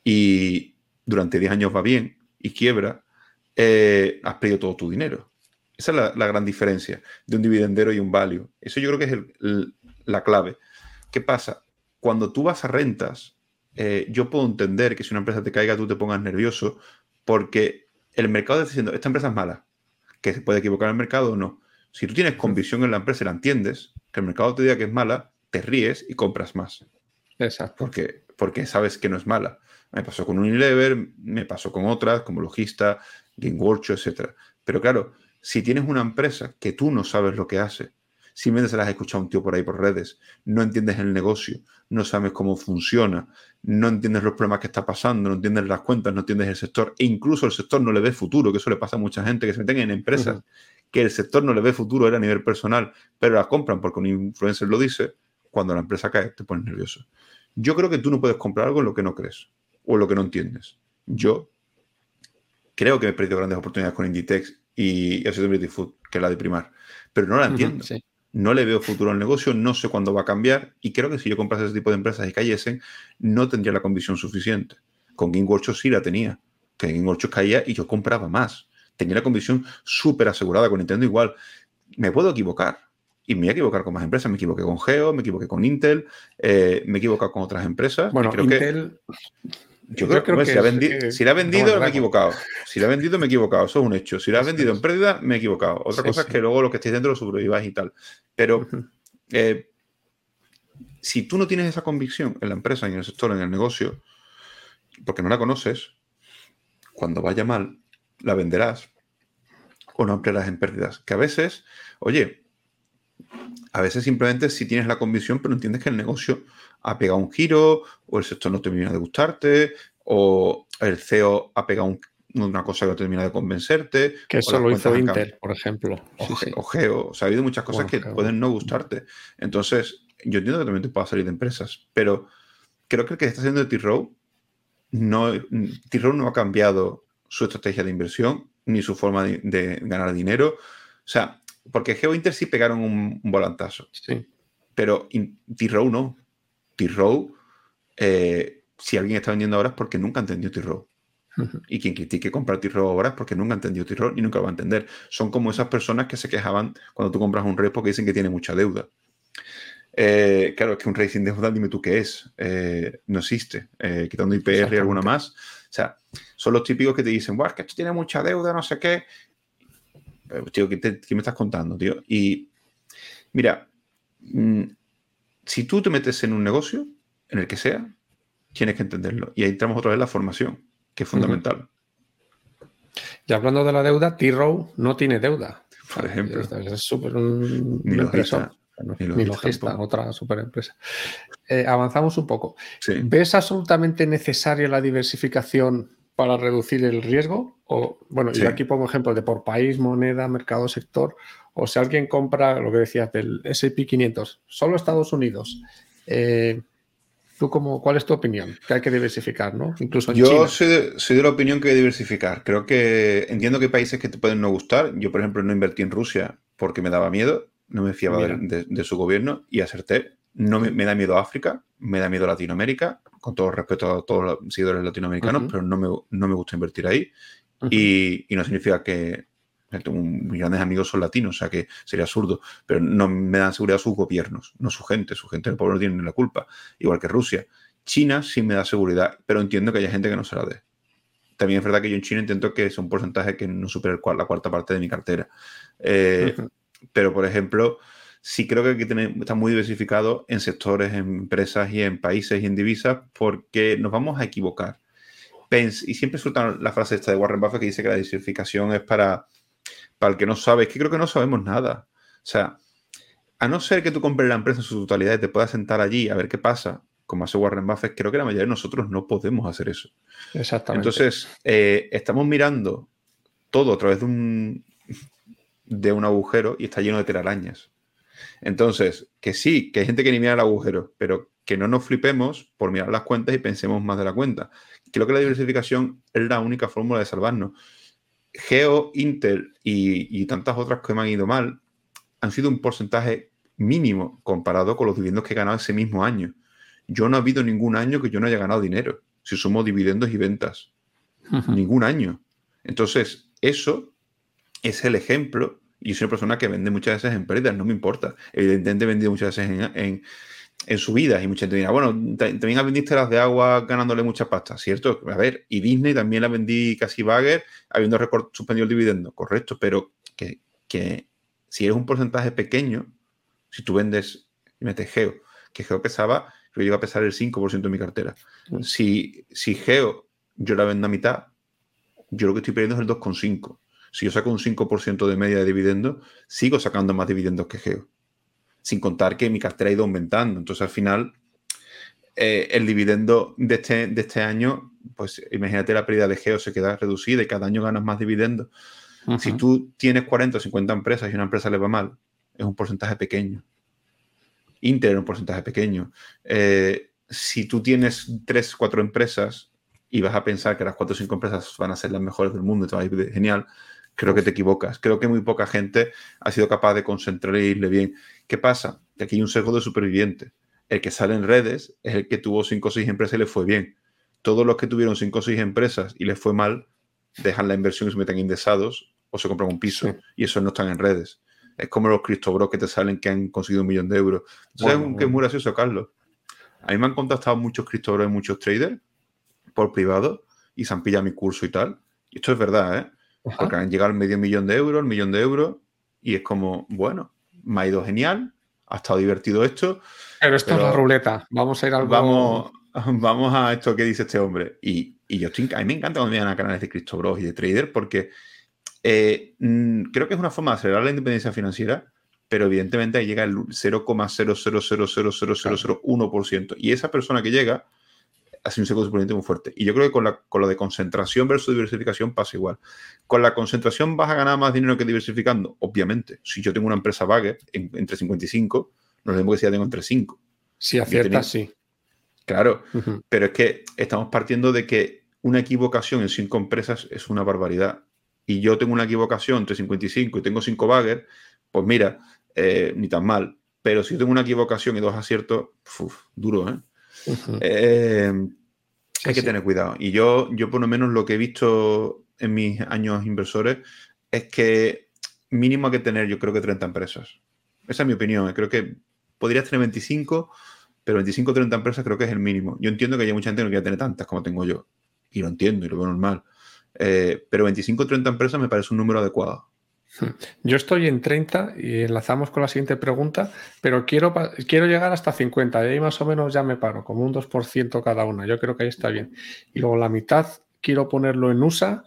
y durante 10 años va bien y quiebra, eh, has perdido todo tu dinero. Esa es la, gran diferencia de un dividendero y un value. Eso yo creo que es la clave. ¿Qué pasa? Cuando tú vas a rentas, eh, yo puedo entender que si una empresa te caiga, tú te pongas nervioso porque el mercado está diciendo, esta empresa es mala, que se puede equivocar el mercado o no. Si tú tienes convicción en la empresa y la entiendes, que el mercado te diga que es mala, te ríes y compras más. Exacto. Porque, porque sabes que no es mala. Me pasó con Unilever, me pasó con otras, como Logista, GameWorkshop, etc. Pero claro, si tienes una empresa que tú no sabes lo que hace, simplemente se las has escuchado un tío por ahí por redes, no entiendes el negocio, no sabes cómo funciona, no entiendes los problemas que está pasando, no entiendes las cuentas, no entiendes el sector, e incluso el sector no le ve futuro, que eso le pasa a mucha gente que se meten en empresas que el sector no le ve futuro era a nivel personal, pero la compran porque un influencer lo dice, cuando la empresa cae te pones nervioso. Yo creo que tú no puedes comprar algo en lo que no crees o en lo que no entiendes. Yo creo que me he perdido grandes oportunidades con Inditex y Beauty Food, que es la de primar, pero no la entiendo. no le veo futuro al negocio, no sé cuándo va a cambiar y creo que si yo comprase ese tipo de empresas y cayesen, no tendría la convicción suficiente. Con Game Workshop sí la tenía, que Game Workshop caía y yo compraba más. Tenía la convicción súper asegurada con Nintendo igual. Me puedo equivocar y me voy a equivocar con más empresas. Me equivoqué con Geo, me equivoqué con Intel, eh, me he equivocado con otras empresas. Bueno, creo Intel... Yo, creo, que, si, la ha vendido, me he equivocado. Si la ha vendido, me he equivocado. Eso es un hecho. Si la ha vendido en pérdida, me he equivocado. Otra cosa es que luego lo que estéis dentro lo sobrevivas y tal. Pero eh, si tú no tienes esa convicción en la empresa, en el sector, en el negocio, porque no la conoces, cuando vaya mal, la venderás o no ampliarás en pérdidas. Que a veces, oye, a veces simplemente si tienes la convicción, pero entiendes que el negocio ha pegado un giro, o el sector no termina de gustarte, o el CEO ha pegado una cosa que no termina de convencerte. Que eso lo hizo Inter, por ejemplo. O, Geo. O sea, ha habido muchas cosas que pueden no gustarte. Entonces, yo entiendo que también te pueda salir de empresas, pero creo que el que está haciendo de T-Row no, no ha cambiado su estrategia de inversión ni su forma de, ganar dinero. O sea, porque Geo Inter sí pegaron un, volantazo. Sí. Pero T-Row no. T-Row, eh, si alguien está vendiendo ahora es porque nunca entendió T-Row. Y quien critique comprar T-Row ahora es porque nunca entendió T-Row y nunca lo va a entender. Son como esas personas que se quejaban cuando tú compras un repo que dicen que tiene mucha deuda. Eh, claro, es que un rey sin deuda, dime tú qué es. Eh, no existe. quitando IPR y alguna más. O sea, son los típicos que te dicen, bueno, es que esto tiene mucha deuda, no sé qué. Tío, ¿qué, me estás contando, tío? Y mira, mm, si tú te metes en un negocio, en el que sea, tienes que entenderlo. Y ahí entramos otra vez la formación, que es fundamental. Y hablando de la deuda, T-Row no tiene deuda. Por ejemplo. Es súper un ni empresa. Ni logista, otra super empresa. Eh, avanzamos un poco. ¿Ves absolutamente necesaria la diversificación para reducir el riesgo? O, bueno, y aquí pongo ejemplos de por país, moneda, mercado, sector. O si alguien compra lo que decías del SP 500, solo Estados Unidos. Eh, ¿Tú cómo, cuál es tu opinión? Que hay que diversificar, ¿no? Incluso en Yo Soy, de, la opinión que hay que diversificar. Creo que entiendo que hay países que te pueden no gustar. Yo, por ejemplo, no invertí en Rusia porque me daba miedo, no me fiaba de, su gobierno y acerté. No me, da miedo África, me da miedo Latinoamérica, con todo respeto a todos los seguidores latinoamericanos, pero no me, no me, gusta invertir ahí. y, y, no significa que mis grandes amigos son latinos, o sea que sería absurdo, pero no me dan seguridad sus gobiernos, no su gente, su gente del pueblo no tiene la culpa, igual que Rusia. China sí me da seguridad, pero entiendo que haya gente que no se la dé. También es verdad que yo en China intento que es un porcentaje que no supere la cuarta parte de mi cartera. Eh, pero, por ejemplo, sí creo que hay que tener, está muy diversificado en sectores, en empresas y en países y en divisas, porque nos vamos a equivocar. y siempre sueltan la frase esta de Warren Buffett que dice que la diversificación es para para el que no sabe, es que creo que no sabemos nada. O sea, a no ser que tú compres la empresa en su totalidad y te puedas sentar allí a ver qué pasa, como hace Warren Buffett, creo que la mayoría de nosotros no podemos hacer eso. Exactamente. Entonces, eh, estamos mirando todo a través de un, de un agujero y está lleno de telarañas. Entonces, que sí, que hay gente que ni mira el agujero, pero que no nos flipemos por mirar las cuentas y pensemos más de la cuenta. Creo que la diversificación es la única fórmula de salvarnos. Geo, Intel y, tantas otras que me han ido mal han sido un porcentaje mínimo comparado con los dividendos que he ganado ese mismo año. Yo no ha habido ningún año que yo no haya ganado dinero, si somos dividendos y ventas. Ningún año. Entonces, eso es el ejemplo. Y soy una persona que vende muchas veces en pérdidas, no me importa. Evidentemente he vendido muchas veces en, en su vida. Y mucha gente dirá, bueno, también vendiste las de agua ganándole mucha pasta, ¿cierto? A ver, y Disney también la vendí casi bagger, habiendo suspendido el dividendo, correcto, pero que, si es un porcentaje pequeño, si tú vendes, metes Geo, que Geo pesaba, yo llega a pesar el 5% de mi cartera. Mm. Si, si Geo yo la vendo a mitad, yo lo que estoy perdiendo es el 2,5. Si yo saco un 5% de media de dividendo, sigo sacando más dividendos que Geo sin contar que mi cartera ha ido aumentando. Entonces, al final, eh, el dividendo de este, de este año, pues imagínate la pérdida de Geo se queda reducida y cada año ganas más dividendos. Si tú tienes 40 o 50 empresas y una empresa le va mal, es un porcentaje pequeño. Inter es un porcentaje pequeño. Eh, si tú tienes 3, 4 empresas y vas a pensar que las 4 o 5 empresas van a ser las mejores del mundo y te va a ir genial, Creo que te equivocas. Creo que muy poca gente ha sido capaz de concentrar y irle bien. ¿Qué pasa? Que aquí hay un sesgo de superviviente. El que sale en redes es el que tuvo cinco o seis empresas y le fue bien. Todos los que tuvieron cinco o seis empresas y les fue mal, dejan la inversión y se meten indexados o se compran un piso. Y esos no están en redes. Es como los criptobros que te salen que han conseguido un millón de euros. ¿Sabes que es muy gracioso, Carlos? A mí me han contactado muchos criptobros y muchos traders por privado y se han pillado mi curso y tal. Y esto es verdad, ¿eh? Porque han llegado al medio millón de euros, el millón de euros, y es como, bueno, me ha ido genial, ha estado divertido esto. Pero esto es la ruleta, vamos a ir al Vamos, <laughs> vamos a esto que dice este hombre. Y, y yo a mí me encanta cuando me a canales de Bros y de Trader porque eh, mm, creo que es una forma de acelerar la independencia financiera, pero evidentemente ahí llega el 0,0000001%. Y esa persona que llega hace un sector suponiente muy fuerte. Y yo creo que con, la, con lo de concentración versus diversificación pasa igual. Con la concentración vas a ganar más dinero que diversificando, obviamente. Si yo tengo una empresa Bagger entre 55, no es lo mismo que si ya tengo entre 5. Si aciertas, sí. Claro, pero es que estamos partiendo de que una equivocación en 5 empresas es una barbaridad. Y yo tengo una equivocación entre 55 y tengo 5 Bagger, pues mira, eh, ni tan mal. Pero si yo tengo una equivocación y dos aciertos, duro, ¿eh? Eh, hay que tener cuidado. Y yo, yo, por lo menos, lo que he visto en mis años inversores es que mínimo hay que tener, yo creo que 30 empresas. Esa es mi opinión. ¿eh? Creo que podrías tener 25, pero 25 o 30 empresas creo que es el mínimo. Yo entiendo que hay mucha gente que no quiere tener tantas como tengo yo. Y lo entiendo y lo veo normal. Eh, pero 25 o 30 empresas me parece un número adecuado. <laughs> Yo estoy en 30 y enlazamos con la siguiente pregunta, pero quiero, quiero llegar hasta 50 y ahí más o menos ya me paro, como un 2% cada una. Yo creo que ahí está bien. Y luego la mitad quiero ponerlo en USA,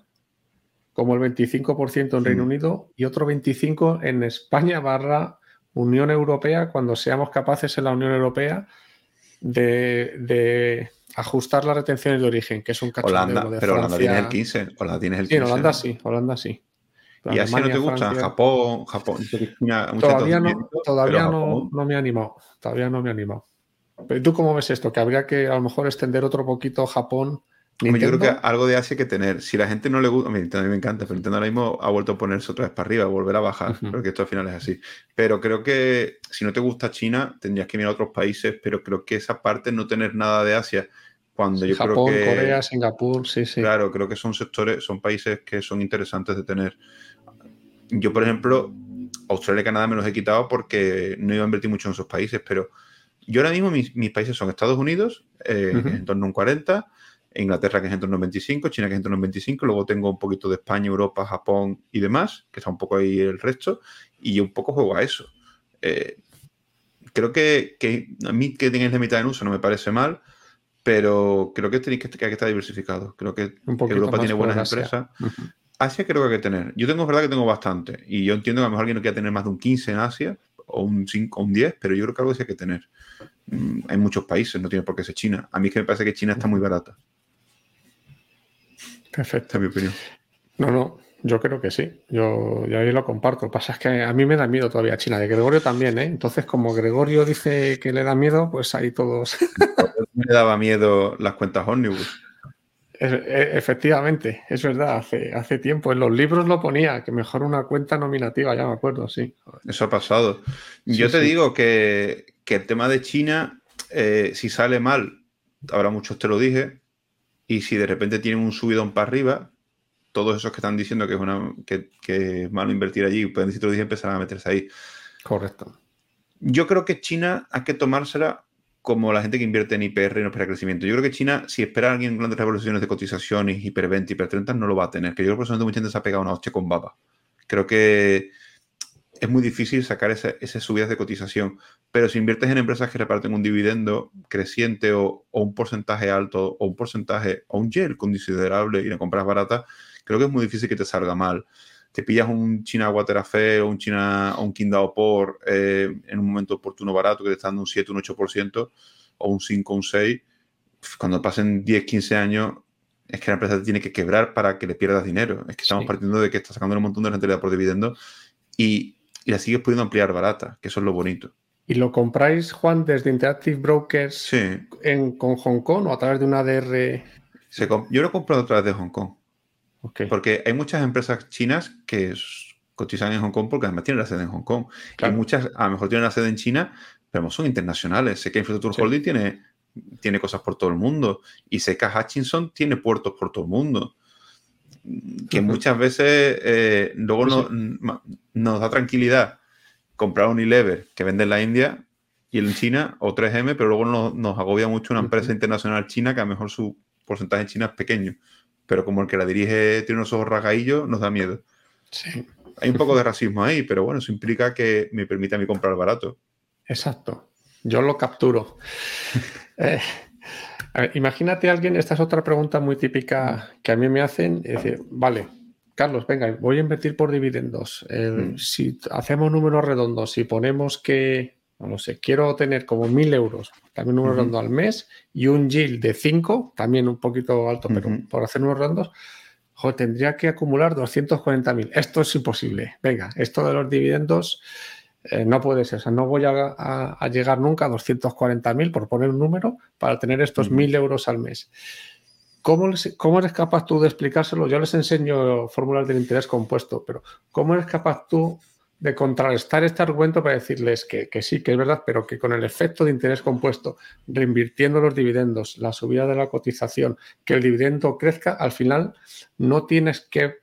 como el 25% en Reino Unido y otro 25% en España barra Unión Europea cuando seamos capaces en la Unión Europea de, ajustar las retenciones de origen, que es un cacho Holanda, de pero Holanda tiene el 15. Holanda tiene el 15. Sí, Holanda sí, Holanda sí. ¿Y así no te gusta? Japón, Japón. todavía no, todavía no, me ha animado. Todavía no me ha animado. Pero ¿tú cómo ves esto? Que habría que a lo mejor extender otro poquito Japón. Yo creo que algo de Asia hay que tener. Si la gente no le gusta, a mí, me encanta, pero Nintendo ahora mismo ha vuelto a ponerse otra vez para arriba, volver a bajar, porque esto al final es así. Pero creo que si no te gusta China, tendrías que mirar a otros países, pero creo que esa parte no tener nada de Asia, cuando yo Japón, creo que... Corea, Singapur, sí, sí. Claro, creo que son sectores, son países que son interesantes de tener. Yo, por ejemplo, Australia y Canadá me los he quitado porque no iba a invertir mucho en esos países, pero yo ahora mismo mis, países son Estados Unidos, eh, en torno a un 40, Inglaterra, que es en torno a un 25, China, que es en torno a un 25, luego tengo un poquito de España, Europa, Japón y demás, que está un poco ahí el resto, y yo un poco juego a eso. Eh, creo que, a mí que tengáis la mitad en uso no me parece mal, pero creo que tenéis que, que, estar diversificado. Creo que, Europa tiene buenas empresas. Asia creo que hay que tener. Yo tengo, es verdad que tengo bastante. Y yo entiendo que a lo mejor alguien no quiere tener más de un 15 en Asia, o un 5 o un 10, pero yo creo que algo sí hay que tener. Mm, hay muchos países, no tiene por qué ser China. A mí es que me parece que China está muy barata. Perfecto. es mi opinión. No, no, yo creo que sí. Yo, yo ahí lo comparto. Lo que pasa es que a mí me da miedo todavía China. De Gregorio también, ¿eh? Entonces, como Gregorio dice que le da miedo, pues ahí todos. <laughs> me daba miedo las cuentas ómnibus. E, efectivamente, es verdad, hace, hace tiempo. En los libros lo ponía, que mejor una cuenta nominativa, ya me acuerdo, sí. Eso ha pasado. Yo te digo que, el tema de China, eh, si sale mal, habrá muchos te lo dije, y si de repente tienen un subidón para arriba, todos esos que están diciendo que es, una, que, es malo invertir allí, pueden decir te lo dije, empezarán a meterse ahí. Correcto. Yo creo que China hay que tomársela como la gente que invierte en IPR y no espera crecimiento. Yo creo que China, si espera a alguien grandes revoluciones de cotizaciones, hiperventa, hipertrenta, no lo va a tener. Que yo creo que mucha gente se ha pegado una hostia con baba. Creo que es muy difícil sacar esas subidas de cotización. Pero si inviertes en empresas que reparten un dividendo creciente o, un porcentaje alto o un porcentaje o un yield considerable y la compras barata, creo que es muy difícil que te salga mal te pillas un China Waterafé o un China o un Qingdao por eh, en un momento oportuno barato que te está dando un 7, un 8% o un 5, un 6, cuando pasen 10, 15 años es que la empresa te tiene que quebrar para que le pierdas dinero. Es que estamos partiendo de que estás sacando un montón de rentabilidad por dividendo y, la sigues pudiendo ampliar barata, que eso es lo bonito. ¿Y lo compráis, Juan, desde Interactive Brokers en, con Hong Kong o a través de una ADR? yo lo he comprado a través de Hong Kong. Porque hay muchas empresas chinas que cotizan en Hong Kong porque además tienen la sede en Hong Kong. Y muchas a lo mejor tienen la sede en China, pero son internacionales. Sé que Infrastructure Holding tiene, tiene cosas por todo el mundo. Y sé que Hutchinson tiene puertos por todo el mundo. Que muchas veces eh, luego nos da tranquilidad comprar un Unilever que vende en la India y en China o 3M, pero luego nos, nos agobia mucho una empresa internacional china que a lo mejor su porcentaje en China es pequeño, pero como el que la dirige tiene unos ojos rasgadillos, nos da miedo. Sí. Hay un poco de racismo ahí, pero bueno, eso implica que me permite a mí comprar barato. Exacto. Yo lo capturo. <laughs> Eh, imagínate a alguien, esta es otra pregunta muy típica que a mí me hacen, es decir, vale, Carlos, venga, voy a invertir por dividendos. Mm. Si hacemos números redondos, si ponemos que no sé, quiero tener como mil euros, también un redondo al mes, y un yield de 5, también un poquito alto, pero por hacer unos redondos, tendría que acumular 240.000. Esto es imposible. Venga, esto de los dividendos eh, no puede ser. O sea, no voy a, llegar nunca a 240.000, por poner un número, para tener estos mil euros al mes. ¿Cómo, ¿Cómo, eres capaz tú de explicárselo? Yo les enseño fórmulas del interés compuesto, pero ¿cómo eres capaz tú de contrarrestar este argumento para decirles que, sí, que es verdad, pero que con el efecto de interés compuesto, reinvirtiendo los dividendos, la subida de la cotización, que el dividendo crezca, al final no tienes que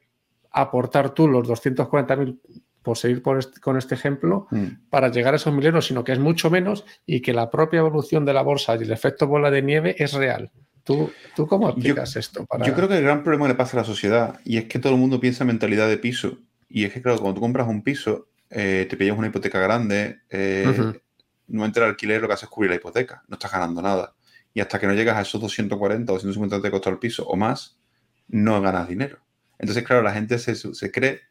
aportar tú los 240.000 por seguir con este ejemplo, mm. para llegar a esos mil euros, sino que es mucho menos y que la propia evolución de la bolsa y el efecto bola de nieve es real. ¿Tú, tú cómo explicas esto? Yo creo que el gran problema que le pasa a la sociedad y es que todo el mundo piensa en mentalidad de piso. Y es que, claro, cuando tú compras un piso, eh, te pillas una hipoteca grande, eh, no entra el alquiler, lo que haces es cubrir la hipoteca, no estás ganando nada. Y hasta que no llegas a esos 240 o 250 te costó el piso o más, no ganas dinero. Entonces, claro, la gente se, cree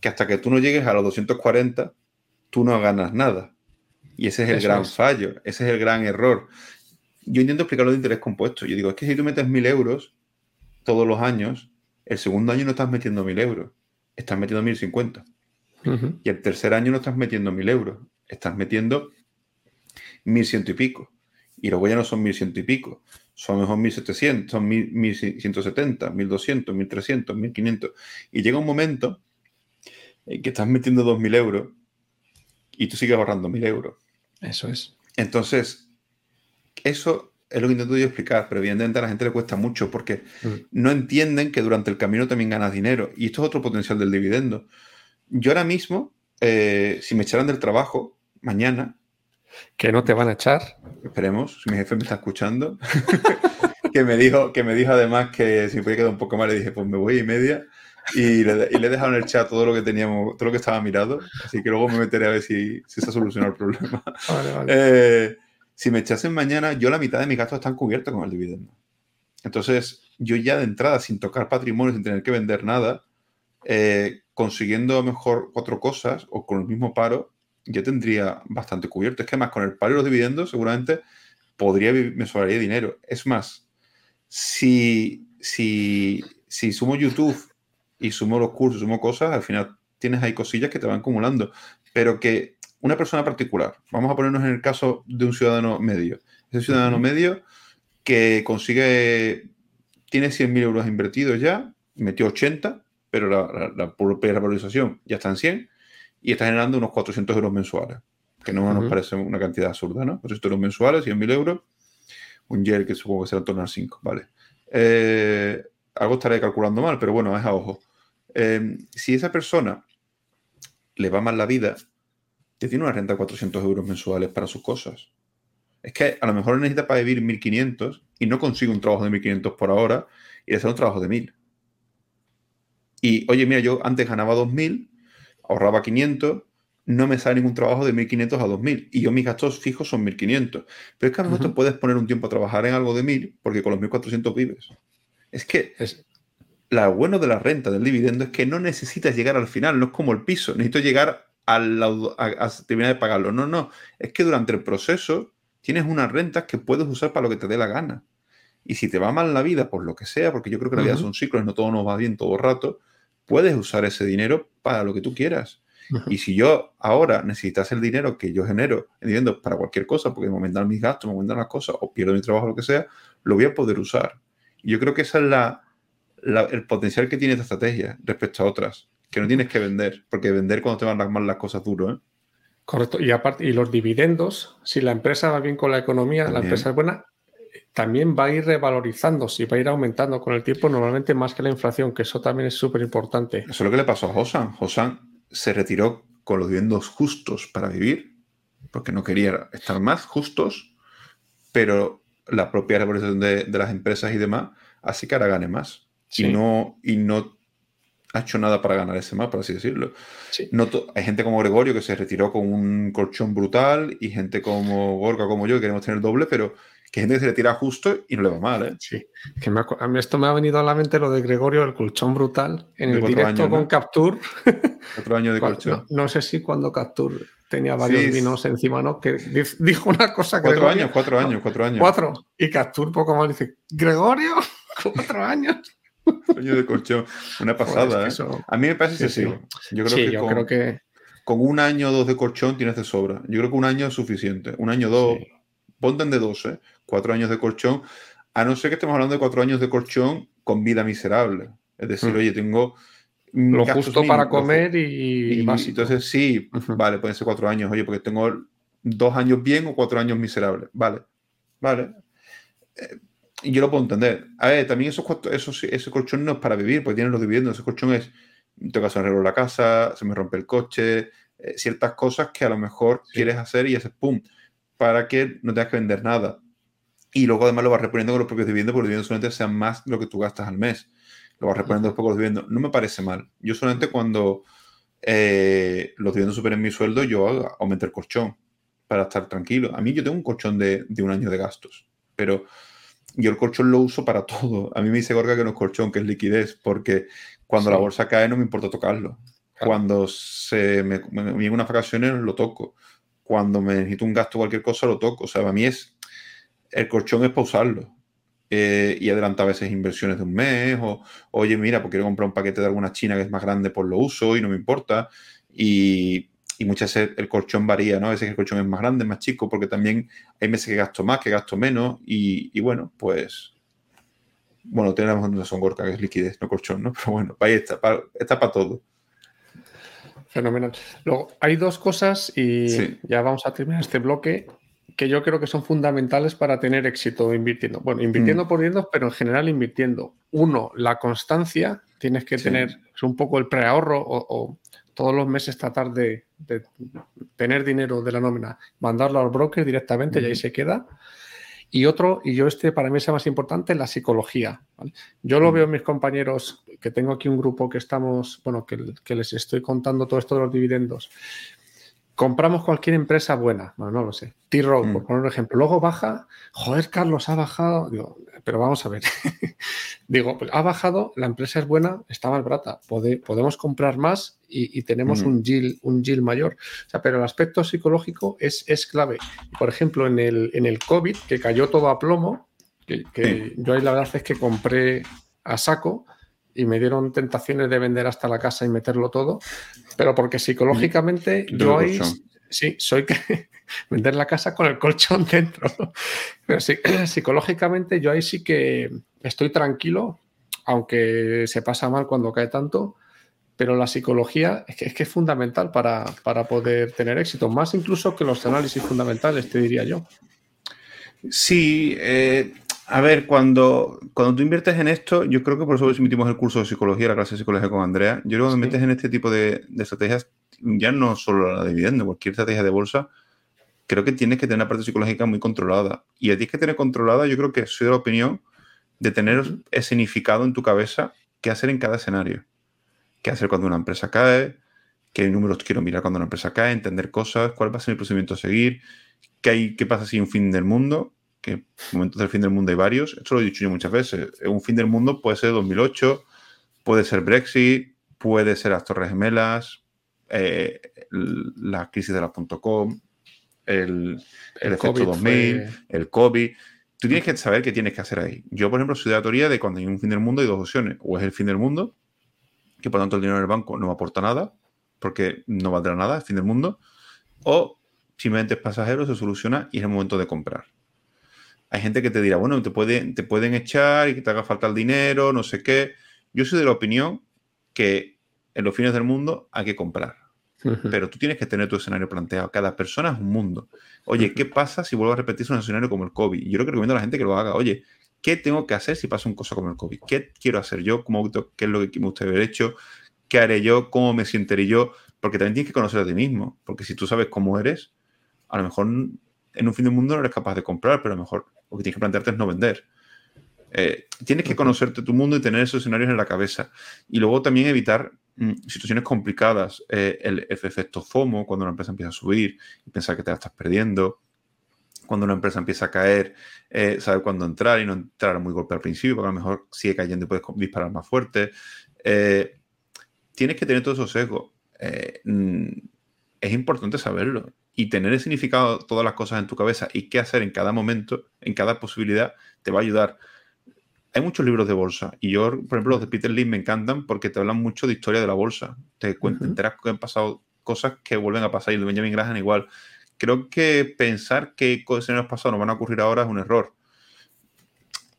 que hasta que tú no llegues a los 240, tú no ganas nada. Y ese es el gran fallo, ese es el gran error. Yo intento explicarlo de interés compuesto. Yo digo, es que si tú metes 1.000 euros todos los años, el segundo año no estás metiendo 1.000 euros, estás metiendo 1.050. Y el tercer año no estás metiendo mil euros, estás metiendo mil ciento y pico. Y luego ya no son mil ciento y pico, son mejor mil setecientos, son mil ciento setenta, mil doscientos, mil trescientos, mil quinientos. Y llega un momento en que estás metiendo dos mil euros y tú sigues ahorrando mil euros. Eso es. Entonces, eso es lo que intento yo explicar, pero evidentemente a la gente le cuesta mucho porque mm. no entienden que durante el camino también ganas dinero. Y esto es otro potencial del dividendo. Yo ahora mismo, eh, si me echaran del trabajo mañana. Que no te van a echar. Esperemos, si mi jefe me está escuchando. <laughs> que, me dijo, que me dijo además que si me podía quedar un poco mal, le dije, pues me voy y media. Y le, y le he dejado en el chat todo lo que teníamos, todo lo que estaba mirado. Así que luego me meteré a ver si, si se ha solucionado el problema. Eh, si me echasen mañana, yo la mitad de mis gastos están cubiertos con el dividendo. Entonces, yo ya de entrada, sin tocar patrimonio, sin tener que vender nada, eh, consiguiendo mejor cuatro cosas o con el mismo paro, ya tendría bastante cubierto. Es que además con el paro y los dividendos seguramente podría, me sobraría dinero. Es más, si, si, si sumo YouTube y sumo los cursos, sumo cosas, al final tienes ahí cosillas que te van acumulando. Pero que una persona particular, vamos a ponernos en el caso de un ciudadano medio, ese ciudadano medio que consigue, tiene 100.000 euros invertidos ya, metió 80, pero la, la, propia revalorización ya está en 100 y está generando unos 400 euros mensuales, que no nos parece una cantidad absurda, ¿no? 400 euros mensuales, 100.000 euros, un YEL que supongo que será en torno a 5, ¿vale? Eh, algo estaré calculando mal, pero bueno, es a ojo. Eh, si esa persona le va mal la vida, te tiene una renta de 400 euros mensuales para sus cosas. Es que a lo mejor necesita para vivir 1.500 y no consigue un trabajo de 1.500 por ahora y le sale un trabajo de 1.000. Y oye, mira, yo antes ganaba 2.000, ahorraba 500, no me sale ningún trabajo de 1.500 a 2.000 y yo mis gastos fijos son 1.500. Pero es que a lo puedes poner un tiempo a trabajar en algo de 1.000 porque con los 1.400 vives. Es que es, lo bueno de la renta, del dividendo, es que no necesitas llegar al final, no es como el piso, necesito llegar a, a terminar de pagarlo. No, no, es que durante el proceso tienes unas rentas que puedes usar para lo que te dé la gana. Y si te va mal la vida, por lo que sea, porque yo creo que la vida son ciclos, no todo nos va bien todo el rato, puedes usar ese dinero para lo que tú quieras. Y si yo ahora necesitas el dinero que yo genero entiendo para cualquier cosa, porque me aumentan mis gastos, me aumentan las cosas, o pierdo mi trabajo, lo que sea, lo voy a poder usar. Y yo creo que esa es la, el potencial que tiene esta estrategia respecto a otras, que no tienes que vender, porque vender cuando te van mal las cosas duro, ¿eh? Correcto. Y aparte, y los dividendos, si la empresa va bien con la economía, la empresa es buena, también va a ir revalorizando, si va a ir aumentando con el tiempo, normalmente más que la inflación, que eso también es súper importante. Eso es lo que le pasó a Josan. Josan se retiró con los dividendos justos para vivir, porque no quería estar más justos, pero la propia revalorización de, las empresas y demás así que ahora gane más. Y, no, y no ha hecho nada para ganar ese más, por así decirlo. hay gente como Gregorio que se retiró con un colchón brutal y gente como Gorka, como yo, que queremos tener doble, pero que gente que se retira justo y no le va mal, ¿eh? Sí, que a mí esto me ha venido a la mente lo de Gregorio, el colchón brutal, en el directo con Capture. <laughs> Otro año de colchón. No, sé si cuando Capture tenía varios vinos encima, ¿no? Que <laughs> dijo una cosa que... Cuatro años, cuatro años, cuatro años. Cuatro. Y Capture poco más dice, Gregorio, <laughs> cuatro años. Año de colchón. Una pasada, ¿eh? A mí me parece sí, Yo creo que, con, creo que con un año o dos de colchón tienes de sobra. Yo creo que un año es suficiente. Un año o dos, ponte de dos, ¿eh? Cuatro años de colchón. A no ser que estemos hablando de cuatro años de colchón con vida miserable. Es decir, mm. oye, tengo lo justo para comer y, más. Entonces, sí, vale, pueden ser cuatro años, oye, porque tengo dos años bien o cuatro años miserables. Vale, vale. Eh, y yo lo puedo entender. A ver, también esos, esos, ese colchón no es para vivir, porque tienen los dividendos. Ese colchón es, que hacer arreglo la casa, se me rompe el coche, eh, ciertas cosas que a lo mejor quieres hacer y haces pum, para que no tengas que vender nada. Y luego además lo vas reponiendo con los propios dividendos, porque los dividendos solamente sean más de lo que tú gastas al mes. Lo vas reponiendo después con los dividendos. No me parece mal. Yo solamente cuando eh, los dividendos superen mi sueldo, yo aumento el colchón para estar tranquilo. A mí yo tengo un colchón de, de un año de gastos, pero yo el colchón lo uso para todo. A mí me dice Gorga que no es colchón, que es liquidez, porque cuando la bolsa cae no me importa tocarlo. Cuando se me, me, unas vacaciones lo toco. Cuando me necesito un gasto o cualquier cosa lo toco. O sea, para mí es el colchón es para usarlo. Eh, y adelanta a veces inversiones de un mes, o oye, mira, pues quiero comprar un paquete de alguna china que es más grande, pues lo uso y no me importa. Y, y muchas veces el colchón varía, ¿no? A veces el colchón es más grande, más chico, porque también hay meses que gasto más, que gasto menos, y, bueno, pues. Bueno, tenemos una son Gorka, que es liquidez, no colchón, ¿no? <laughs> Pero bueno, ahí está, para, está para todo. Fenomenal. Luego, hay dos cosas, y ya vamos a terminar este bloque, que yo creo que son fundamentales para tener éxito invirtiendo. Bueno, invirtiendo mm. por dividendos, pero en general invirtiendo. Uno, la constancia. Tienes que tener un poco el preahorro o todos los meses tratar de, tener dinero de la nómina, mandarlo al broker directamente y ahí se queda. Y otro, y yo este para mí es más importante, la psicología. Yo lo veo en mis compañeros, que tengo aquí un grupo que estamos, bueno, que, que les estoy contando todo esto de los dividendos compramos cualquier empresa buena, no, no lo sé, T-Row, por mm. poner un ejemplo, luego baja, joder, Carlos, ha bajado, digo, pero vamos a ver, <laughs> digo, pues ha bajado, la empresa es buena, está más barata, podemos comprar más y, tenemos mm. un, yield, un yield mayor, o sea, pero el aspecto psicológico es, es clave. Por ejemplo, en el, en el COVID, que cayó todo a plomo, que, yo ahí la verdad es que compré a saco, y me dieron tentaciones de vender hasta la casa y meterlo todo, pero porque psicológicamente yo ahí sí soy que <laughs> vender la casa con el colchón <laughs> dentro. Pero sí, <clears throat> psicológicamente yo ahí sí que estoy tranquilo, aunque se pasa mal cuando cae tanto, pero la psicología es que es, que es fundamental para, para, poder tener éxito, más incluso que los análisis fundamentales, te diría yo. Sí, eh, a ver, cuando, cuando tú inviertes en esto, yo creo que por eso emitimos el curso de psicología, la clase de psicología con Andrea. Yo creo que cuando inviertes en este tipo de, estrategias, ya no solo la de dividendo, cualquier estrategia de bolsa, creo que tienes que tener una parte psicológica muy controlada. Y a ti tienes que tener controlada, yo creo que soy de la opinión de tener escenificado en tu cabeza qué hacer en cada escenario. Qué hacer cuando una empresa cae, qué números quiero mirar cuando una empresa cae, entender cosas, cuál va a ser el procedimiento a seguir, qué, hay, qué pasa si hay un fin del mundo que momentos del fin del mundo hay varios. Esto lo he dicho yo muchas veces. Un fin del mundo puede ser 2008, puede ser Brexit, puede ser las Torres Gemelas, eh, la crisis de la .com, el, el, efecto 2000, el COVID. Tú tienes que saber qué tienes que hacer ahí. Yo, por ejemplo, soy de la teoría de cuando hay un fin del mundo hay dos opciones. O es el fin del mundo, que por tanto el dinero en el banco no me aporta nada, porque no valdrá nada, el fin del mundo. O simplemente es pasajero, se soluciona y es el momento de comprar hay gente que te dirá, bueno, te, puede, te pueden echar y que te haga falta el dinero, no sé qué. yo soy de la opinión que en los fines del mundo hay que comprar. Pero tú tienes que tener tu escenario planteado. Cada persona es un mundo. Oye, ¿qué pasa si vuelvo a repetirse un escenario como el COVID? Yo lo que recomiendo a la gente que lo haga. Oye, ¿qué tengo que hacer si pasa un cosa como el COVID? ¿Qué quiero hacer yo? ¿Cómo, ¿Qué es lo que me gustaría haber hecho? ¿Qué haré yo? ¿Cómo me sentiré yo? Porque también tienes que conocer a ti mismo. Porque si tú sabes cómo eres, a lo mejor en un fin del mundo no eres capaz de comprar, pero a lo mejor lo que tienes que plantearte es no vender. Eh, tienes que conocerte tu mundo y tener esos escenarios en la cabeza. Y luego también evitar mm, situaciones complicadas, eh, el, efecto FOMO, cuando una empresa empieza a subir y pensar que te la estás perdiendo, cuando una empresa empieza a caer, eh, saber cuándo entrar y no entrar muy golpe al principio, porque a lo mejor sigue cayendo y puedes disparar más fuerte. tienes que tener todos esos sesgos. Mm, es importante saberlo y tener el significado todas las cosas en tu cabeza y qué hacer en cada momento, en cada posibilidad, te va a ayudar. Hay muchos libros de bolsa y yo, por ejemplo, los de Peter Lynn me encantan porque te hablan mucho de historia de la bolsa. Te cuentan, enteras que han pasado cosas que vuelven a pasar y el de Benjamin Graham igual. Creo que pensar que cosas en el pasado no van a ocurrir ahora es un error.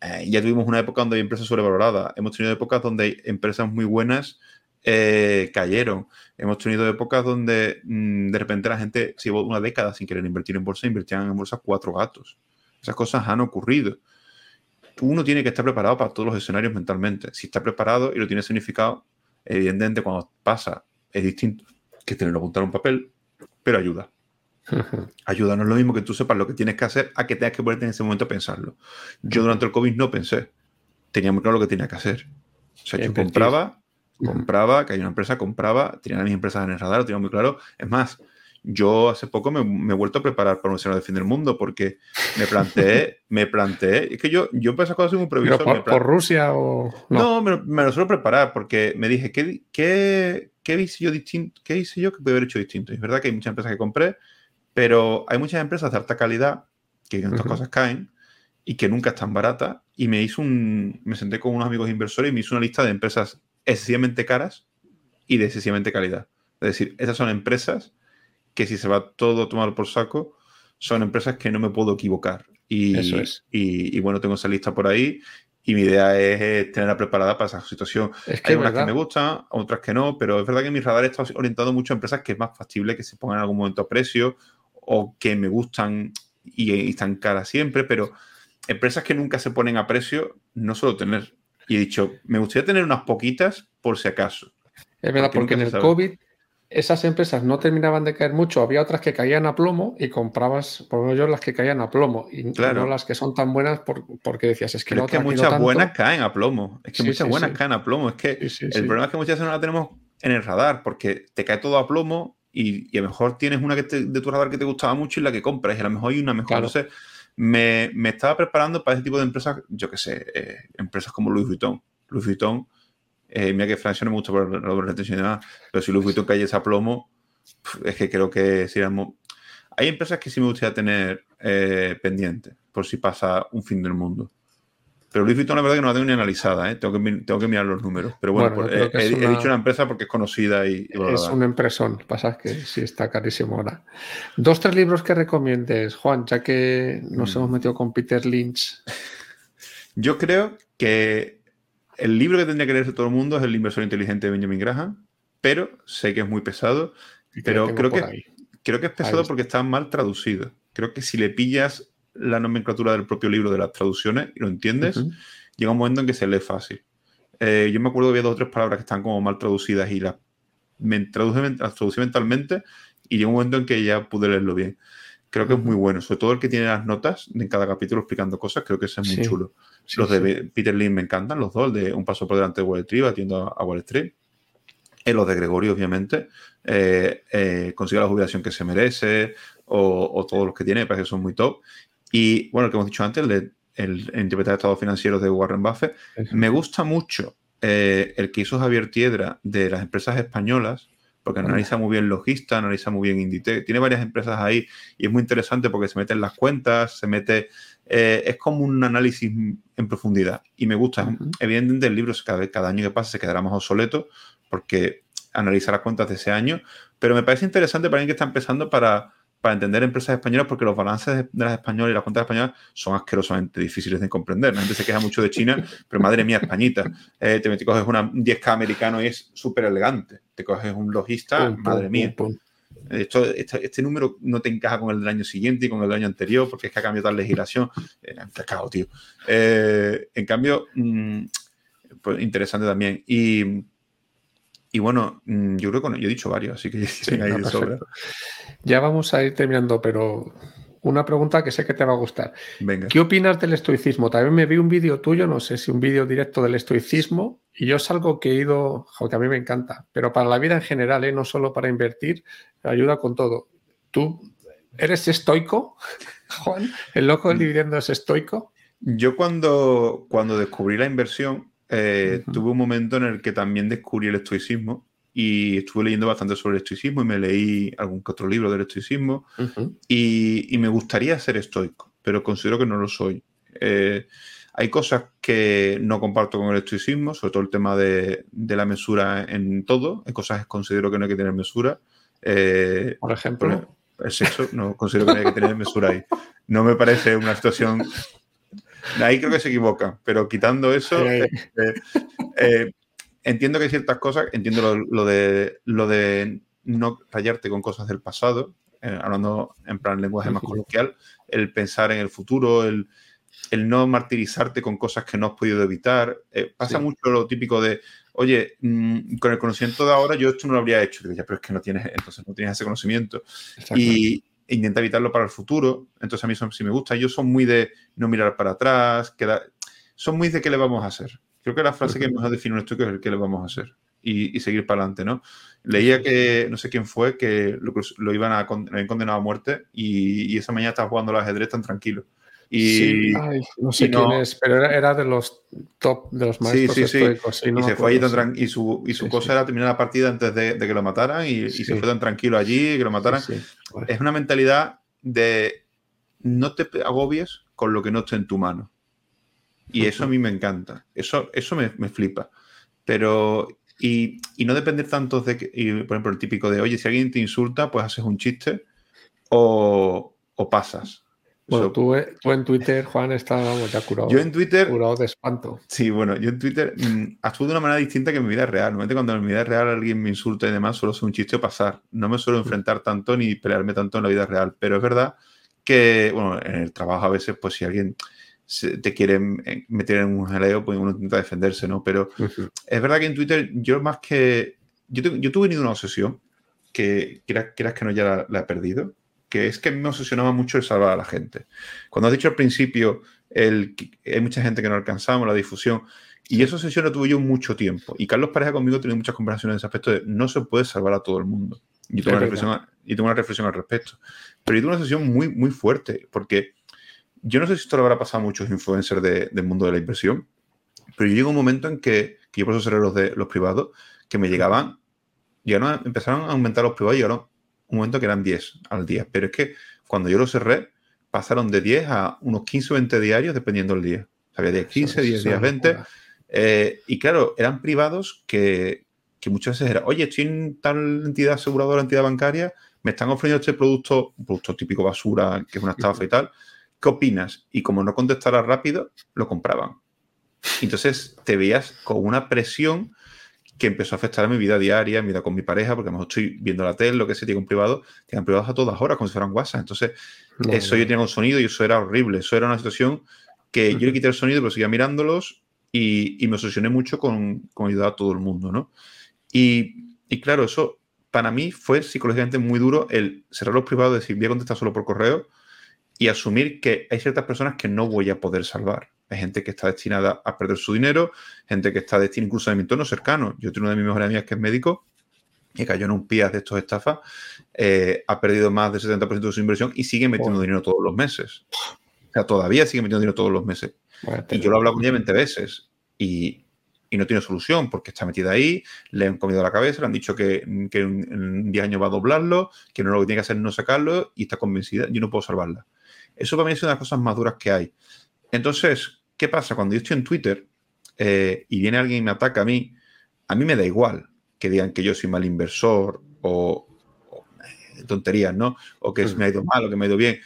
Eh, ya tuvimos una época donde hay empresas sobrevaloradas. Hemos tenido épocas donde hay empresas muy buenas eh, cayeron. Hemos tenido épocas donde mm, de repente la gente se llevó una década sin querer invertir en bolsa, invertían en bolsa cuatro gatos. Esas cosas han ocurrido. Uno tiene que estar preparado para todos los escenarios mentalmente. Si está preparado y lo tiene significado, evidentemente cuando pasa es distinto que tenerlo apuntado en un papel, pero ayuda. <laughs> Ayuda, no es lo mismo que tú sepas lo que tienes que hacer a que tengas que ponerte en ese momento a pensarlo. Yo durante el COVID no pensé. Tenía muy claro lo que tenía que hacer. O sea, yo compraba, compraba, que hay una empresa, compraba, tenía mis empresas en el radar, lo tenía muy claro. Es más, yo hace poco me, he vuelto a preparar para un escenario de fin del mundo porque me planteé, <laughs> me planteé, es que yo, yo empecé a cosas muy previsto. Por, Rusia o...? No, me, lo suelo preparar porque me dije, ¿qué, qué, qué hice yo distinto? ¿Qué hice yo que puede haber hecho distinto? es verdad que hay muchas empresas que compré, pero hay muchas empresas de alta calidad que en estas cosas caen y que nunca están baratas. Y me hizo un, me senté con unos amigos inversores y me hizo una lista de empresas excesivamente caras y de excesivamente calidad. Es decir, esas son empresas que si se va todo a tomar por saco, son empresas que no me puedo equivocar. Y, Eso es. y, bueno, tengo esa lista por ahí y mi idea es eh, tenerla preparada para esa situación. Es que Hay unas que me gustan, otras que no, pero es verdad que mi radar está orientado mucho a empresas que es más factible que se pongan en algún momento a precio o que me gustan y, y están caras siempre, pero empresas que nunca se ponen a precio no suelo tener. Y he dicho, me gustaría tener unas poquitas por si acaso. Es verdad, porque, en el COVID esas empresas no terminaban de caer mucho, había otras que caían a plomo y comprabas, por lo menos yo, las que caían a plomo y no las que son tan buenas porque decías, es que, no es que muchas buenas caen a plomo, es que muchas buenas caen a plomo, es que el problema es que muchas veces no la tenemos en el radar porque te cae todo a plomo y, a lo mejor tienes una que de tu radar que te gustaba mucho y la que compras y a lo mejor hay una mejor, no sé me, estaba preparando para ese tipo de empresas, yo qué sé, eh, empresas como Louis Vuitton. Louis Vuitton, eh, mira que Francia no me gusta por la retención y demás, pero si Louis Vuitton cae ese plomo, es que creo que seríamos... Hay empresas que sí me gustaría tener eh, pendientes por si pasa un fin del mundo. Pero Louis Vuitton, la verdad que no la tengo ni analizada, ¿eh? tengo, que, tengo que mirar los números. Pero bueno, pues, he, dicho una empresa porque es conocida y. es una impresión, pasa que sí está carísimo ahora. Dos, tres libros que recomiendes, Juan, ya que nos mm. hemos metido con Peter Lynch. <laughs> Yo creo que el libro que tendría que leerse todo el mundo es El inversor inteligente de Benjamin Graham, pero sé que es muy pesado. Pero creo que, creo que es pesado porque está mal traducido. Creo que si le pillas la nomenclatura del propio libro de las traducciones y lo entiendes, llega un momento en que se lee fácil. Eh, yo me acuerdo que había dos o tres palabras que están como mal traducidas y las, me traduce, las traducí mentalmente y llega un momento en que ya pude leerlo bien. Creo que es muy bueno, sobre todo el que tiene las notas en cada capítulo explicando cosas, creo que ese es muy chulo. los de Peter Lynn me encantan, los dos, el de Un paso por delante de Wall Street, batiendo a Wall Street. Eh, los de Gregorio, obviamente, eh, eh, consigue la jubilación que se merece, o, o, todos los que tiene, me parece que son muy top. Y bueno, el que hemos dicho antes, el, de, el, interpretar estados financieros de Warren Buffett. Me gusta mucho eh, el que hizo Javier Tiedra de las empresas españolas, porque analiza muy bien Logista, analiza muy bien Inditex. Tiene varias empresas ahí y es muy interesante porque se mete en las cuentas, se mete. Eh, es como un análisis en profundidad y me gusta. Evidentemente, el libro cada, cada año que pasa se quedará más obsoleto porque analiza las cuentas de ese año, pero me parece interesante para alguien que está empezando para para entender empresas españolas porque los balances de las españolas y las cuentas españolas son asquerosamente difíciles de comprender. La gente se queja mucho de China, <laughs> pero madre mía, Españita. Eh, te, coges una, un 10K americano y es súper elegante. Te coges un logista, madre mía. Esto, este, número no te encaja con el del año siguiente y con el del año anterior porque es que ha cambiado tal legislación. Un tío. Eh, en cambio, mm, pues interesante también. Y, y bueno, mm, yo creo que yo he dicho varios, así que <laughs> Ya vamos a ir terminando, pero una pregunta que sé que te va a gustar. Venga. ¿Qué opinas del estoicismo? También me vi un vídeo tuyo, no sé si un vídeo directo del estoicismo, y yo es algo que he ido, que a mí me encanta, pero para la vida en general, ¿eh? no solo para invertir, ayuda con todo. ¿Tú eres estoico, <laughs> Juan? ¿El loco del dividendo es estoico? Yo cuando, cuando descubrí la inversión, eh, tuve un momento en el que también descubrí el estoicismo y estuve leyendo bastante sobre el estoicismo y me leí algún que otro libro del estoicismo y, me gustaría ser estoico, pero considero que no lo soy. Eh, hay cosas que no comparto con el estoicismo, sobre todo el tema de, la mesura en todo. Hay cosas que considero que no hay que tener mesura. Eh, por ejemplo. el sexo, no considero que no hay que tener mesura ahí. No me parece una situación Ahí creo que se equivoca, pero quitando eso, eh, eh, entiendo que hay ciertas cosas, entiendo lo, de, lo de no rayarte con cosas del pasado, eh, hablando en plan lenguaje más coloquial, el pensar en el futuro, el, no martirizarte con cosas que no has podido evitar. pasa mucho lo típico de, oye, mm, con el conocimiento de ahora yo esto no lo habría hecho. pero es que no tienes, entonces no tienes ese conocimiento. Y, e intenta evitarlo para el futuro. Entonces a mí son, si me gusta. Ellos son muy de no mirar para atrás, son muy de qué le vamos a hacer. Creo que la frase que más define esto es el qué le vamos a hacer y, seguir para adelante, ¿no? Leía que, no sé quién fue, que lo, iban a, habían condenado a muerte y, esa mañana estaba jugando al ajedrez tan tranquilo. Y, no sé quién es, pero era, de los top de los maestros sí, sí, sí. y se fue allí tan y su, y su cosa era terminar la partida antes de, que lo mataran y, se fue tan tranquilo allí que lo mataran. Es una mentalidad de no te agobies con lo que no esté en tu mano. Y eso a mí me encanta. Eso, eso me, flipa. Pero, y, no depender tanto de que, por ejemplo, el típico de, oye, si alguien te insulta, pues haces un chiste o, o pasas. Bueno, tú, eh, tú, en Twitter, Juan, estás ya curado. Yo en Twitter. Curado de espanto. Sí, bueno, yo en Twitter mm, actúo de una manera distinta que en mi vida real. Normalmente cuando en mi vida real alguien me insulta y demás, suelo ser un chiste o pasar. No me suelo mm. enfrentar tanto ni pelearme tanto en la vida real. Pero es verdad que, bueno, en el trabajo a veces, pues si alguien te quiere eh, meter en un jaleo, pues uno intenta defenderse, ¿no? Pero es verdad que en Twitter yo más que... Yo, yo tuve ni una obsesión que quieras, que no ya la he perdido que es que me obsesionaba mucho el salvar a la gente. Cuando has dicho al principio, el, hay mucha gente que no alcanzamos, la difusión, y esa obsesión la tuve yo mucho tiempo. Y Carlos Pareja conmigo tiene muchas conversaciones en ese aspecto de no se puede salvar a todo el mundo. Y tengo, una reflexión, y tengo una reflexión al respecto. Pero yo tengo una obsesión muy, muy fuerte, porque yo no sé si esto le habrá pasado a muchos influencers del mundo de la inversión, pero yo llegó un momento en que, que yo por eso seré los, de, los privados, que me llegaban, llegaron, empezaron a aumentar los privados y llegaron un momento que eran 10 al día. Pero es que cuando yo lo cerré, pasaron de 10 a unos 15 o 20 diarios dependiendo del día. había 10, 15, 10 días, 20. Eh, y claro, eran privados que, muchas veces era, oye, estoy en tal entidad aseguradora, entidad bancaria, me están ofreciendo este producto, un producto típico basura, que es una estafa y tal. ¿Qué opinas? Y como no contestara rápido, lo compraban. Entonces te veías con una presión que empezó a afectar a mi vida diaria, mi vida con mi pareja, porque a lo mejor estoy viendo la tele, lo que sea, tengo un privado, tengan privados a todas horas, como si fueran WhatsApp. Entonces, eso yo tenía un sonido y eso era horrible. Eso era una situación que yo le quité el sonido, pero seguía mirándolos y, me obsesioné mucho con, con, ayudar a todo el mundo, ¿no? Y, y, claro, eso para mí fue psicológicamente muy duro el cerrar los privados, decir, voy a contestar solo por correo y asumir que hay ciertas personas que no voy a poder salvar. Hay gente que está destinada a perder su dinero, gente que está destinada incluso a mi entorno cercano. Yo tengo una de mis mejores amigas que es médico y cayó en un PIAS de estos estafas, eh, ha perdido más del 70% de su inversión y sigue metiendo dinero todos los meses. O sea, todavía sigue metiendo dinero todos los meses. y yo lo he hablado con ella 20 veces y, no tiene solución porque está metida ahí, le han comido la cabeza, le han dicho que, en 10 años va a doblarlo, que no lo que tiene que hacer es no sacarlo y está convencida, yo no puedo salvarla. Eso para mí es una de las cosas más duras que hay. Entonces, ¿qué pasa? Cuando yo estoy en Twitter eh, y viene alguien y me ataca a mí, a mí me da igual que digan que yo soy mal inversor o, tonterías, ¿no? O que me ha ido mal o que me ha ido bien.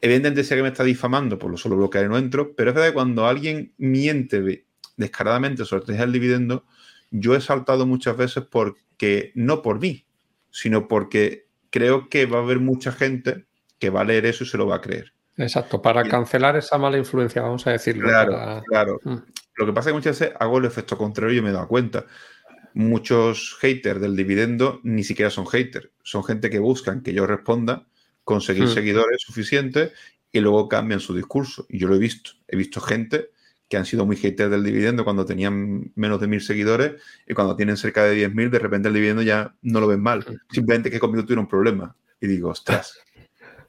Evidentemente, si alguien me está difamando, pues lo solo bloquearé y no entro, pero es verdad que cuando alguien miente descaradamente sobre el del dividendo, yo he saltado muchas veces porque, no por mí, sino porque creo que va a haber mucha gente que va a leer eso y se lo va a creer. Exacto, para cancelar esa mala influencia, vamos a decirlo. Claro, claro. Mm. Lo que pasa es que muchas veces hago el efecto contrario y me he dado cuenta. Muchos haters del dividendo ni siquiera son haters, son gente que buscan que yo responda conseguir hmm. seguidores suficientes y luego cambian su discurso. Y yo lo he visto. He visto gente que han sido muy haters del dividendo cuando tenían menos de mil seguidores y cuando tienen cerca de 10.000, de repente el dividendo ya no lo ven mal. Simplemente que conmigo tuvieron un problema. Y digo, ostras,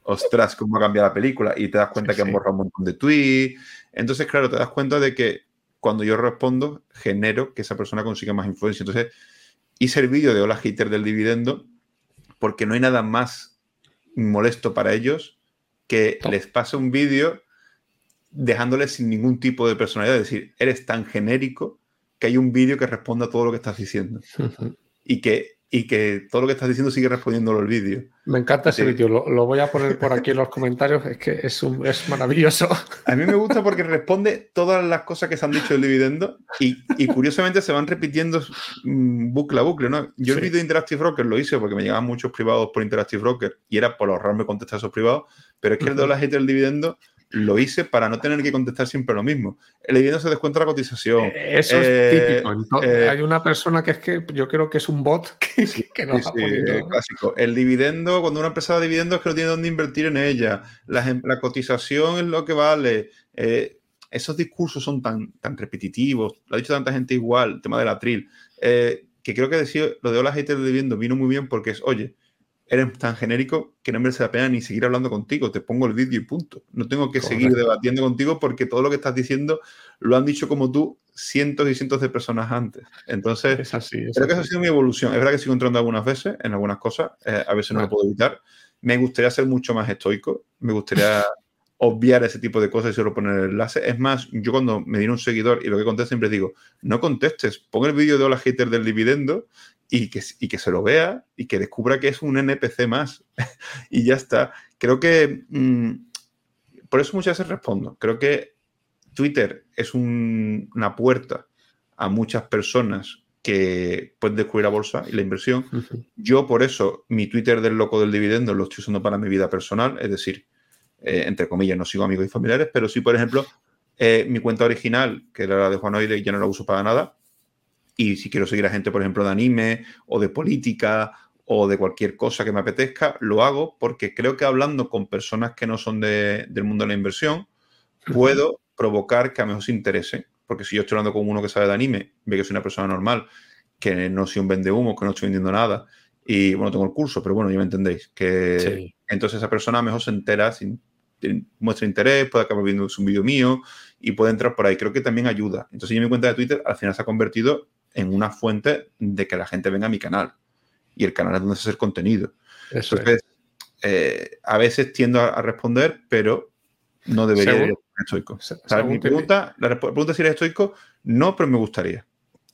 ostras, cómo ha cambiado la película. Y te das cuenta que han borrado un montón de tweets. Entonces, claro, te das cuenta de que cuando yo respondo, genero que esa persona consiga más influencia. Entonces, hice el vídeo de hola hater del dividendo porque no hay nada más molesto para ellos que les pase un vídeo dejándoles sin ningún tipo de personalidad. Es decir, eres tan genérico que hay un vídeo que responda a todo lo que estás diciendo. y que y que todo lo que estás diciendo sigue respondiéndolo el vídeo. Me encanta ese vídeo, lo, voy a poner por aquí en los comentarios, es que es, un, es maravilloso. A mí me gusta porque responde todas las cosas que se han dicho del dividendo y, y curiosamente se van repitiendo mm, bucle a bucle. ¿no? Yo el vídeo de Interactive Broker lo hice porque me llegaban muchos privados por Interactive Broker y era por ahorrarme contestar a esos privados, pero es que el gente del dividendo lo hice para no tener que contestar siempre lo mismo. El dividendo se descuenta la cotización. Eh, eso es eh, típico. Eh, hay una persona que es que yo creo que es un bot <laughs> que, que nos sí, clásico. El dividendo, cuando una empresa da dividendo es que no tiene dónde invertir en ella. La, la cotización es lo que vale. esos discursos son tan, tan repetitivos. Lo ha dicho tanta gente igual, el tema del atril. que creo que decir lo de hola haters de dividendo vino muy bien porque es, oye, eres tan genérico que no merece la pena ni seguir hablando contigo. Te pongo el vídeo y punto. No tengo que seguir debatiendo contigo porque todo lo que estás diciendo lo han dicho como tú cientos y cientos de personas antes. Entonces, es así, creo que esa ha sido mi evolución. Es verdad que sigo entrando algunas veces en algunas cosas. Eh, a veces no lo puedo evitar. Me gustaría ser mucho más estoico. Me gustaría <laughs> obviar ese tipo de cosas y solo poner el enlace. Es más, yo cuando me viene un seguidor y lo que contesto siempre digo, no contestes, pon el vídeo de hola hater del dividendo y que, y que se lo vea y que descubra que es un NPC más. <laughs> y ya está. Creo que... Mm, por eso muchas veces respondo. Creo que Twitter es una puerta a muchas personas que pueden descubrir la bolsa y la inversión. Yo por eso mi Twitter del loco del dividendo lo estoy usando para mi vida personal, es decir, eh, entre comillas, no sigo amigos y familiares, pero sí, por ejemplo, eh, mi cuenta original, que era la de Juanoide, ya no la uso para nada, y si quiero seguir a gente, por ejemplo, de anime o de política o de cualquier cosa que me apetezca, lo hago porque creo que hablando con personas que no son del mundo de la inversión, puedo provocar que a mí os interese. Porque si yo estoy hablando con uno que sabe de anime, ve que soy una persona normal, que no soy un vende humo, que no estoy vendiendo nada, y bueno, tengo el curso, pero bueno, ya me entendéis, que entonces esa persona mejor se entera, sin, muestra interés, puede acabar viendo un vídeo mío y puede entrar por ahí. Creo que también ayuda. Entonces yo mi cuenta de Twitter al final se ha convertido en una fuente de que la gente venga a mi canal. Y el canal es donde se hace el contenido. Entonces, eh, a veces tiendo a, responder, pero no debería ser estoico. Mi pregunta, la pregunta es si eres estoico, no, pero me gustaría.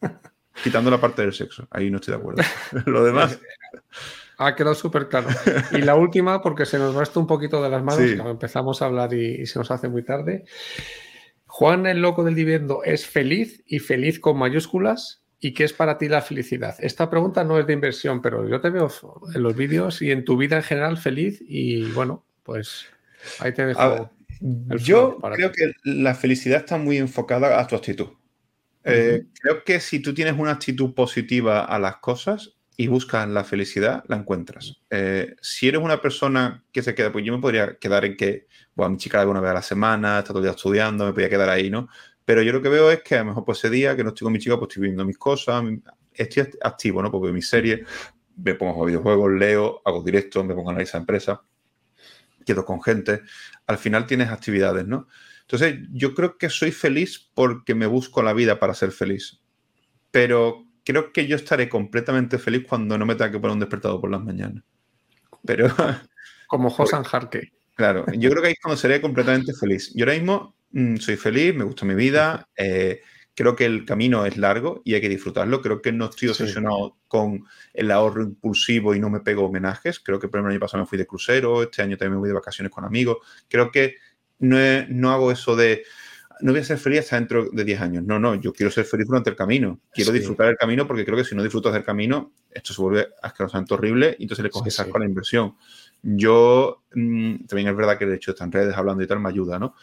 <laughs> Quitando la parte del sexo. Ahí no estoy de acuerdo. <laughs> Lo demás. <laughs> Ha quedado súper claro. Y la última, porque se nos resta un poquito de las manos, empezamos a hablar y, se nos hace muy tarde. Juan, el loco del dividendo, ¿es feliz y feliz con mayúsculas? ¿Y qué es para ti la felicidad? Esta pregunta no es de inversión, pero yo te veo en los vídeos y en tu vida en general feliz y bueno, pues ahí te dejo. yo creo que la felicidad está muy enfocada a tu actitud. Eh, creo que si tú tienes una actitud positiva a las cosas y buscas la felicidad, la encuentras. Eh, si eres una persona que se queda, pues yo me podría quedar en que, bueno, mi chica la una vez a la semana, está todo el día estudiando, me podría quedar ahí, ¿no? Pero yo lo que veo es que a lo mejor pues ese día que no estoy con mi chica, pues estoy viendo mis cosas, estoy activo, ¿no? Porque veo mis series, me pongo a videojuegos, leo, hago directo, me pongo a analizar empresas, quedo con gente. Al final tienes actividades, ¿no? Entonces, yo creo que soy feliz porque me busco la vida para ser feliz. Pero creo que yo estaré completamente feliz cuando no me tenga que poner un despertador por las mañanas. Pero. Como <laughs> Josan Harke. Claro, yo creo que ahí es cuando seré completamente feliz. Yo ahora mismo soy feliz, me gusta mi vida, eh, creo que el camino es largo y hay que disfrutarlo. Creo que no estoy obsesionado con el ahorro impulsivo y no me pego homenajes. Creo que el primer año pasado me fui de crucero, este año también me voy de vacaciones con amigos. Creo que no, no hago eso de no voy a ser feliz hasta dentro de 10 años. No, no, yo quiero ser feliz durante el camino. Quiero disfrutar del camino porque creo que si no disfrutas del camino, esto se vuelve asquerosamente horrible y entonces le coges sí, con la inversión. Yo, mmm, también es verdad que el hecho de estar en redes hablando y tal me ayuda, ¿no?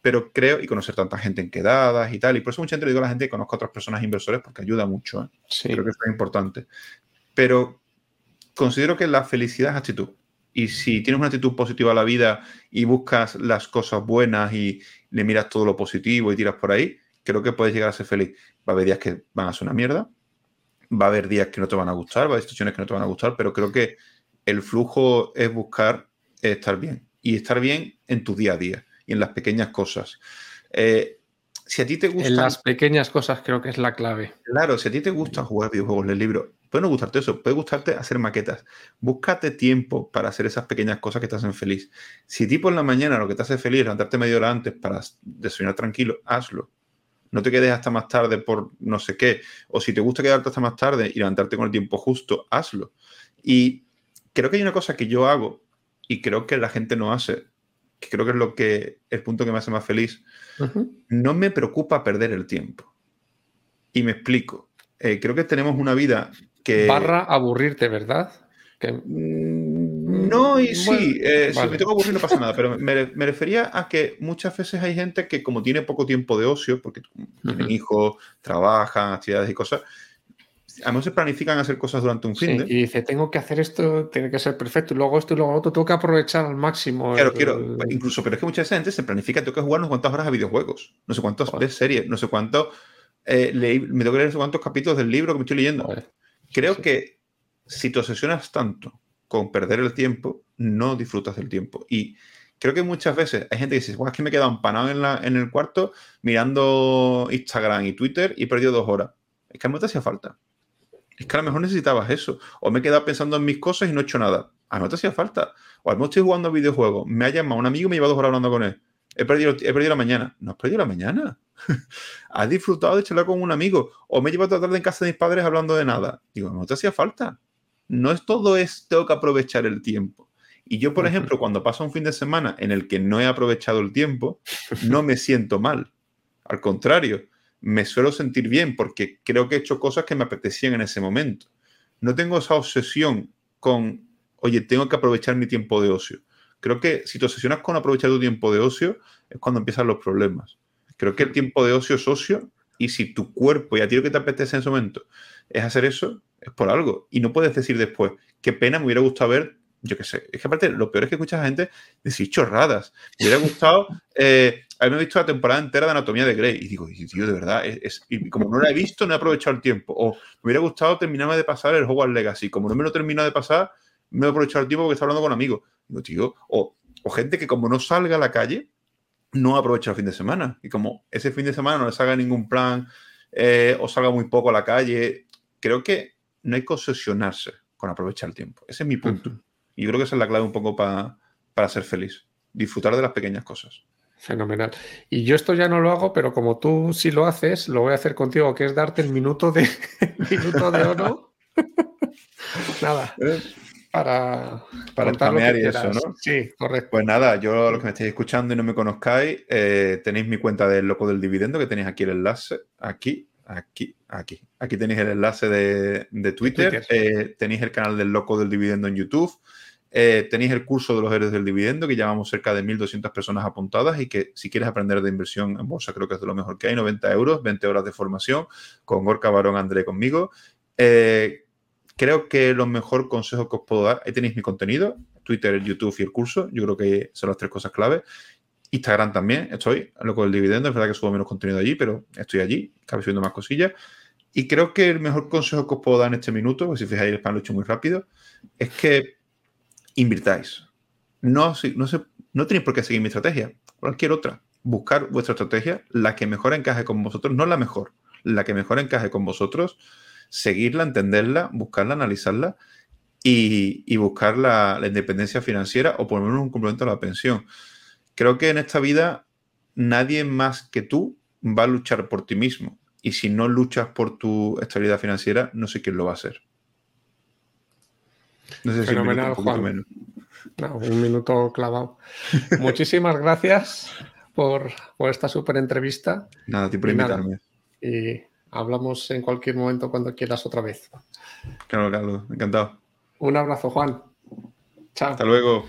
Pero creo, y conocer tanta gente en quedadas y tal, y por eso mucha gente le digo a la gente que conozca a otras personas inversores porque ayuda mucho. ¿eh? Sí. Creo que es importante. Pero considero que la felicidad es actitud. Y si tienes una actitud positiva a la vida y buscas las cosas buenas y le miras todo lo positivo y tiras por ahí, creo que puedes llegar a ser feliz. Va a haber días que van a ser una mierda, va a haber días que no te van a gustar, va a haber situaciones que no te van a gustar, pero creo que el flujo es buscar estar bien y estar bien en tu día a día y en las pequeñas cosas. Eh, si a ti te gusta. En las pequeñas cosas creo que es la clave. Claro, si a ti te gusta jugar videojuegos, leer libros, puede no gustarte eso, puede gustarte hacer maquetas. Búscate tiempo para hacer esas pequeñas cosas que te hacen feliz. Si tipo en la mañana lo que te hace feliz es levantarte media hora antes para desayunar tranquilo, hazlo. No te quedes hasta más tarde por no sé qué. O si te gusta quedarte hasta más tarde y levantarte con el tiempo justo, hazlo. Y creo que hay una cosa que yo hago y creo que la gente no hace, que creo que es lo que el punto que me hace más feliz. Uh -huh. No me preocupa perder el tiempo. Y me explico. Eh, creo que tenemos una vida que. Barra aburrirte, ¿verdad? Que... No, y sí, bueno, eh, vale. si me tengo aburrir no pasa nada, pero me, me, refería a que muchas veces hay gente que como tiene poco tiempo de ocio, porque tienen uh -huh. hijos, trabajan, actividades y cosas, además se planifican hacer cosas durante un fin de. Sí, y dice, tengo que hacer esto, tiene que ser perfecto, y luego esto y luego otro, tengo que aprovechar al máximo. Claro, el... quiero, incluso, pero es que mucha gente se planifica, tengo que jugar no sé cuántas horas a videojuegos, no sé cuántas Joder. series, no sé cuánto, eh, leí, me tengo que leer no sé cuántos capítulos del libro que me estoy leyendo. Creo sí. que si te obsesionas tanto con perder el tiempo, no disfrutas del tiempo. Y creo que muchas veces hay gente que dice, es que me he quedado empanado en, la, en el cuarto mirando Instagram y Twitter y he perdido dos horas. Es que a mí te hacía falta. Es que a lo mejor necesitabas eso. O me he quedado pensando en mis cosas y no he hecho nada. A lo mejor te hacía falta. O a lo mejor estoy jugando a videojuegos. Me ha llamado un amigo y me lleva dos horas hablando con él. He perdido, he perdido la mañana. No has perdido la mañana. <laughs> has disfrutado de charlar con un amigo. O me he llevado a tarde en casa de mis padres hablando de nada. Digo, no te hacía falta. No es todo es tengo que aprovechar el tiempo. Y yo, por ejemplo, cuando pasa un fin de semana en el que no he aprovechado el tiempo, no me siento mal. Al contrario, me suelo sentir bien porque creo que he hecho cosas que me apetecían en ese momento. No tengo esa obsesión con, oye, tengo que aprovechar mi tiempo de ocio. Creo que si te obsesionas con aprovechar tu tiempo de ocio es cuando empiezan los problemas. Creo que el tiempo de ocio es ocio y si tu cuerpo y a ti lo que te apetece en ese momento es hacer eso, es por algo. Y no puedes decir después, qué pena, me hubiera gustado ver yo qué sé, es que aparte lo peor es que escuchas a gente decir chorradas. Me hubiera gustado eh, haberme visto la temporada entera de Anatomía de Grey. Y digo, tío, de verdad, como no la he visto, no he aprovechado el tiempo. O me hubiera gustado terminarme de pasar el Hogwarts Legacy. Como no me lo termino de pasar, me he aprovechado el tiempo porque está hablando con amigos. Digo, tío, o, o gente que como no salga a la calle, no aprovecha el fin de semana. Y como ese fin de semana no le salga ningún plan eh, o salga muy poco a la calle, creo que no hay que obsesionarse con aprovechar el tiempo. Ese es mi punto. Y yo creo que esa es la clave un poco pa, para ser feliz. Disfrutar de las pequeñas cosas. Fenomenal. Y yo esto ya no lo hago, pero como tú sí lo haces, lo voy a hacer contigo, que es darte el minuto de, <laughs> minuto de oro. <laughs> nada. Para, para y eso, ¿no? Sí, correcto. Pues nada, yo los que me estéis escuchando y no me conozcáis, eh, tenéis mi cuenta del Loco del Dividendo, que tenéis aquí el enlace, aquí, aquí, aquí. Aquí tenéis el enlace de, de Twitter, Twitter. Eh, tenéis el canal del Loco del Dividendo en YouTube, eh, tenéis el curso de los héroes del dividendo, que llevamos cerca de 1.200 personas apuntadas y que si quieres aprender de inversión en bolsa, creo que es de lo mejor que hay, 90 euros, 20 horas de formación, con Gorka Barón, André conmigo. Eh, creo que los mejores consejos que os puedo dar, ahí tenéis mi contenido, Twitter, YouTube y el curso, yo creo que son las tres cosas clave. Instagram también, estoy, loco del dividendo, es verdad que subo menos contenido allí, pero estoy allí, acabo subiendo más cosillas. Y creo que el mejor consejo que os puedo dar en este minuto, pues si fijáis el pan lo he hecho muy rápido, es que invirtáis. No, no, no tenéis por qué seguir mi estrategia, cualquier otra. Buscar vuestra estrategia, la que mejor encaje con vosotros, no la mejor, la que mejor encaje con vosotros, seguirla, entenderla, buscarla, analizarla y, y buscar la, la, independencia financiera o por lo menos un complemento a la pensión. Creo que en esta vida nadie más que tú va a luchar por ti mismo. Y si no luchas por tu estabilidad financiera, no sé quién lo va a hacer. No sé si un, minuto, un menos. No, un minuto clavado. <laughs> Muchísimas gracias por, esta súper entrevista. Nada, ti por invitarme. y hablamos en cualquier momento cuando quieras otra vez. Claro, claro, encantado. Un abrazo, Juan. Chao. Hasta luego.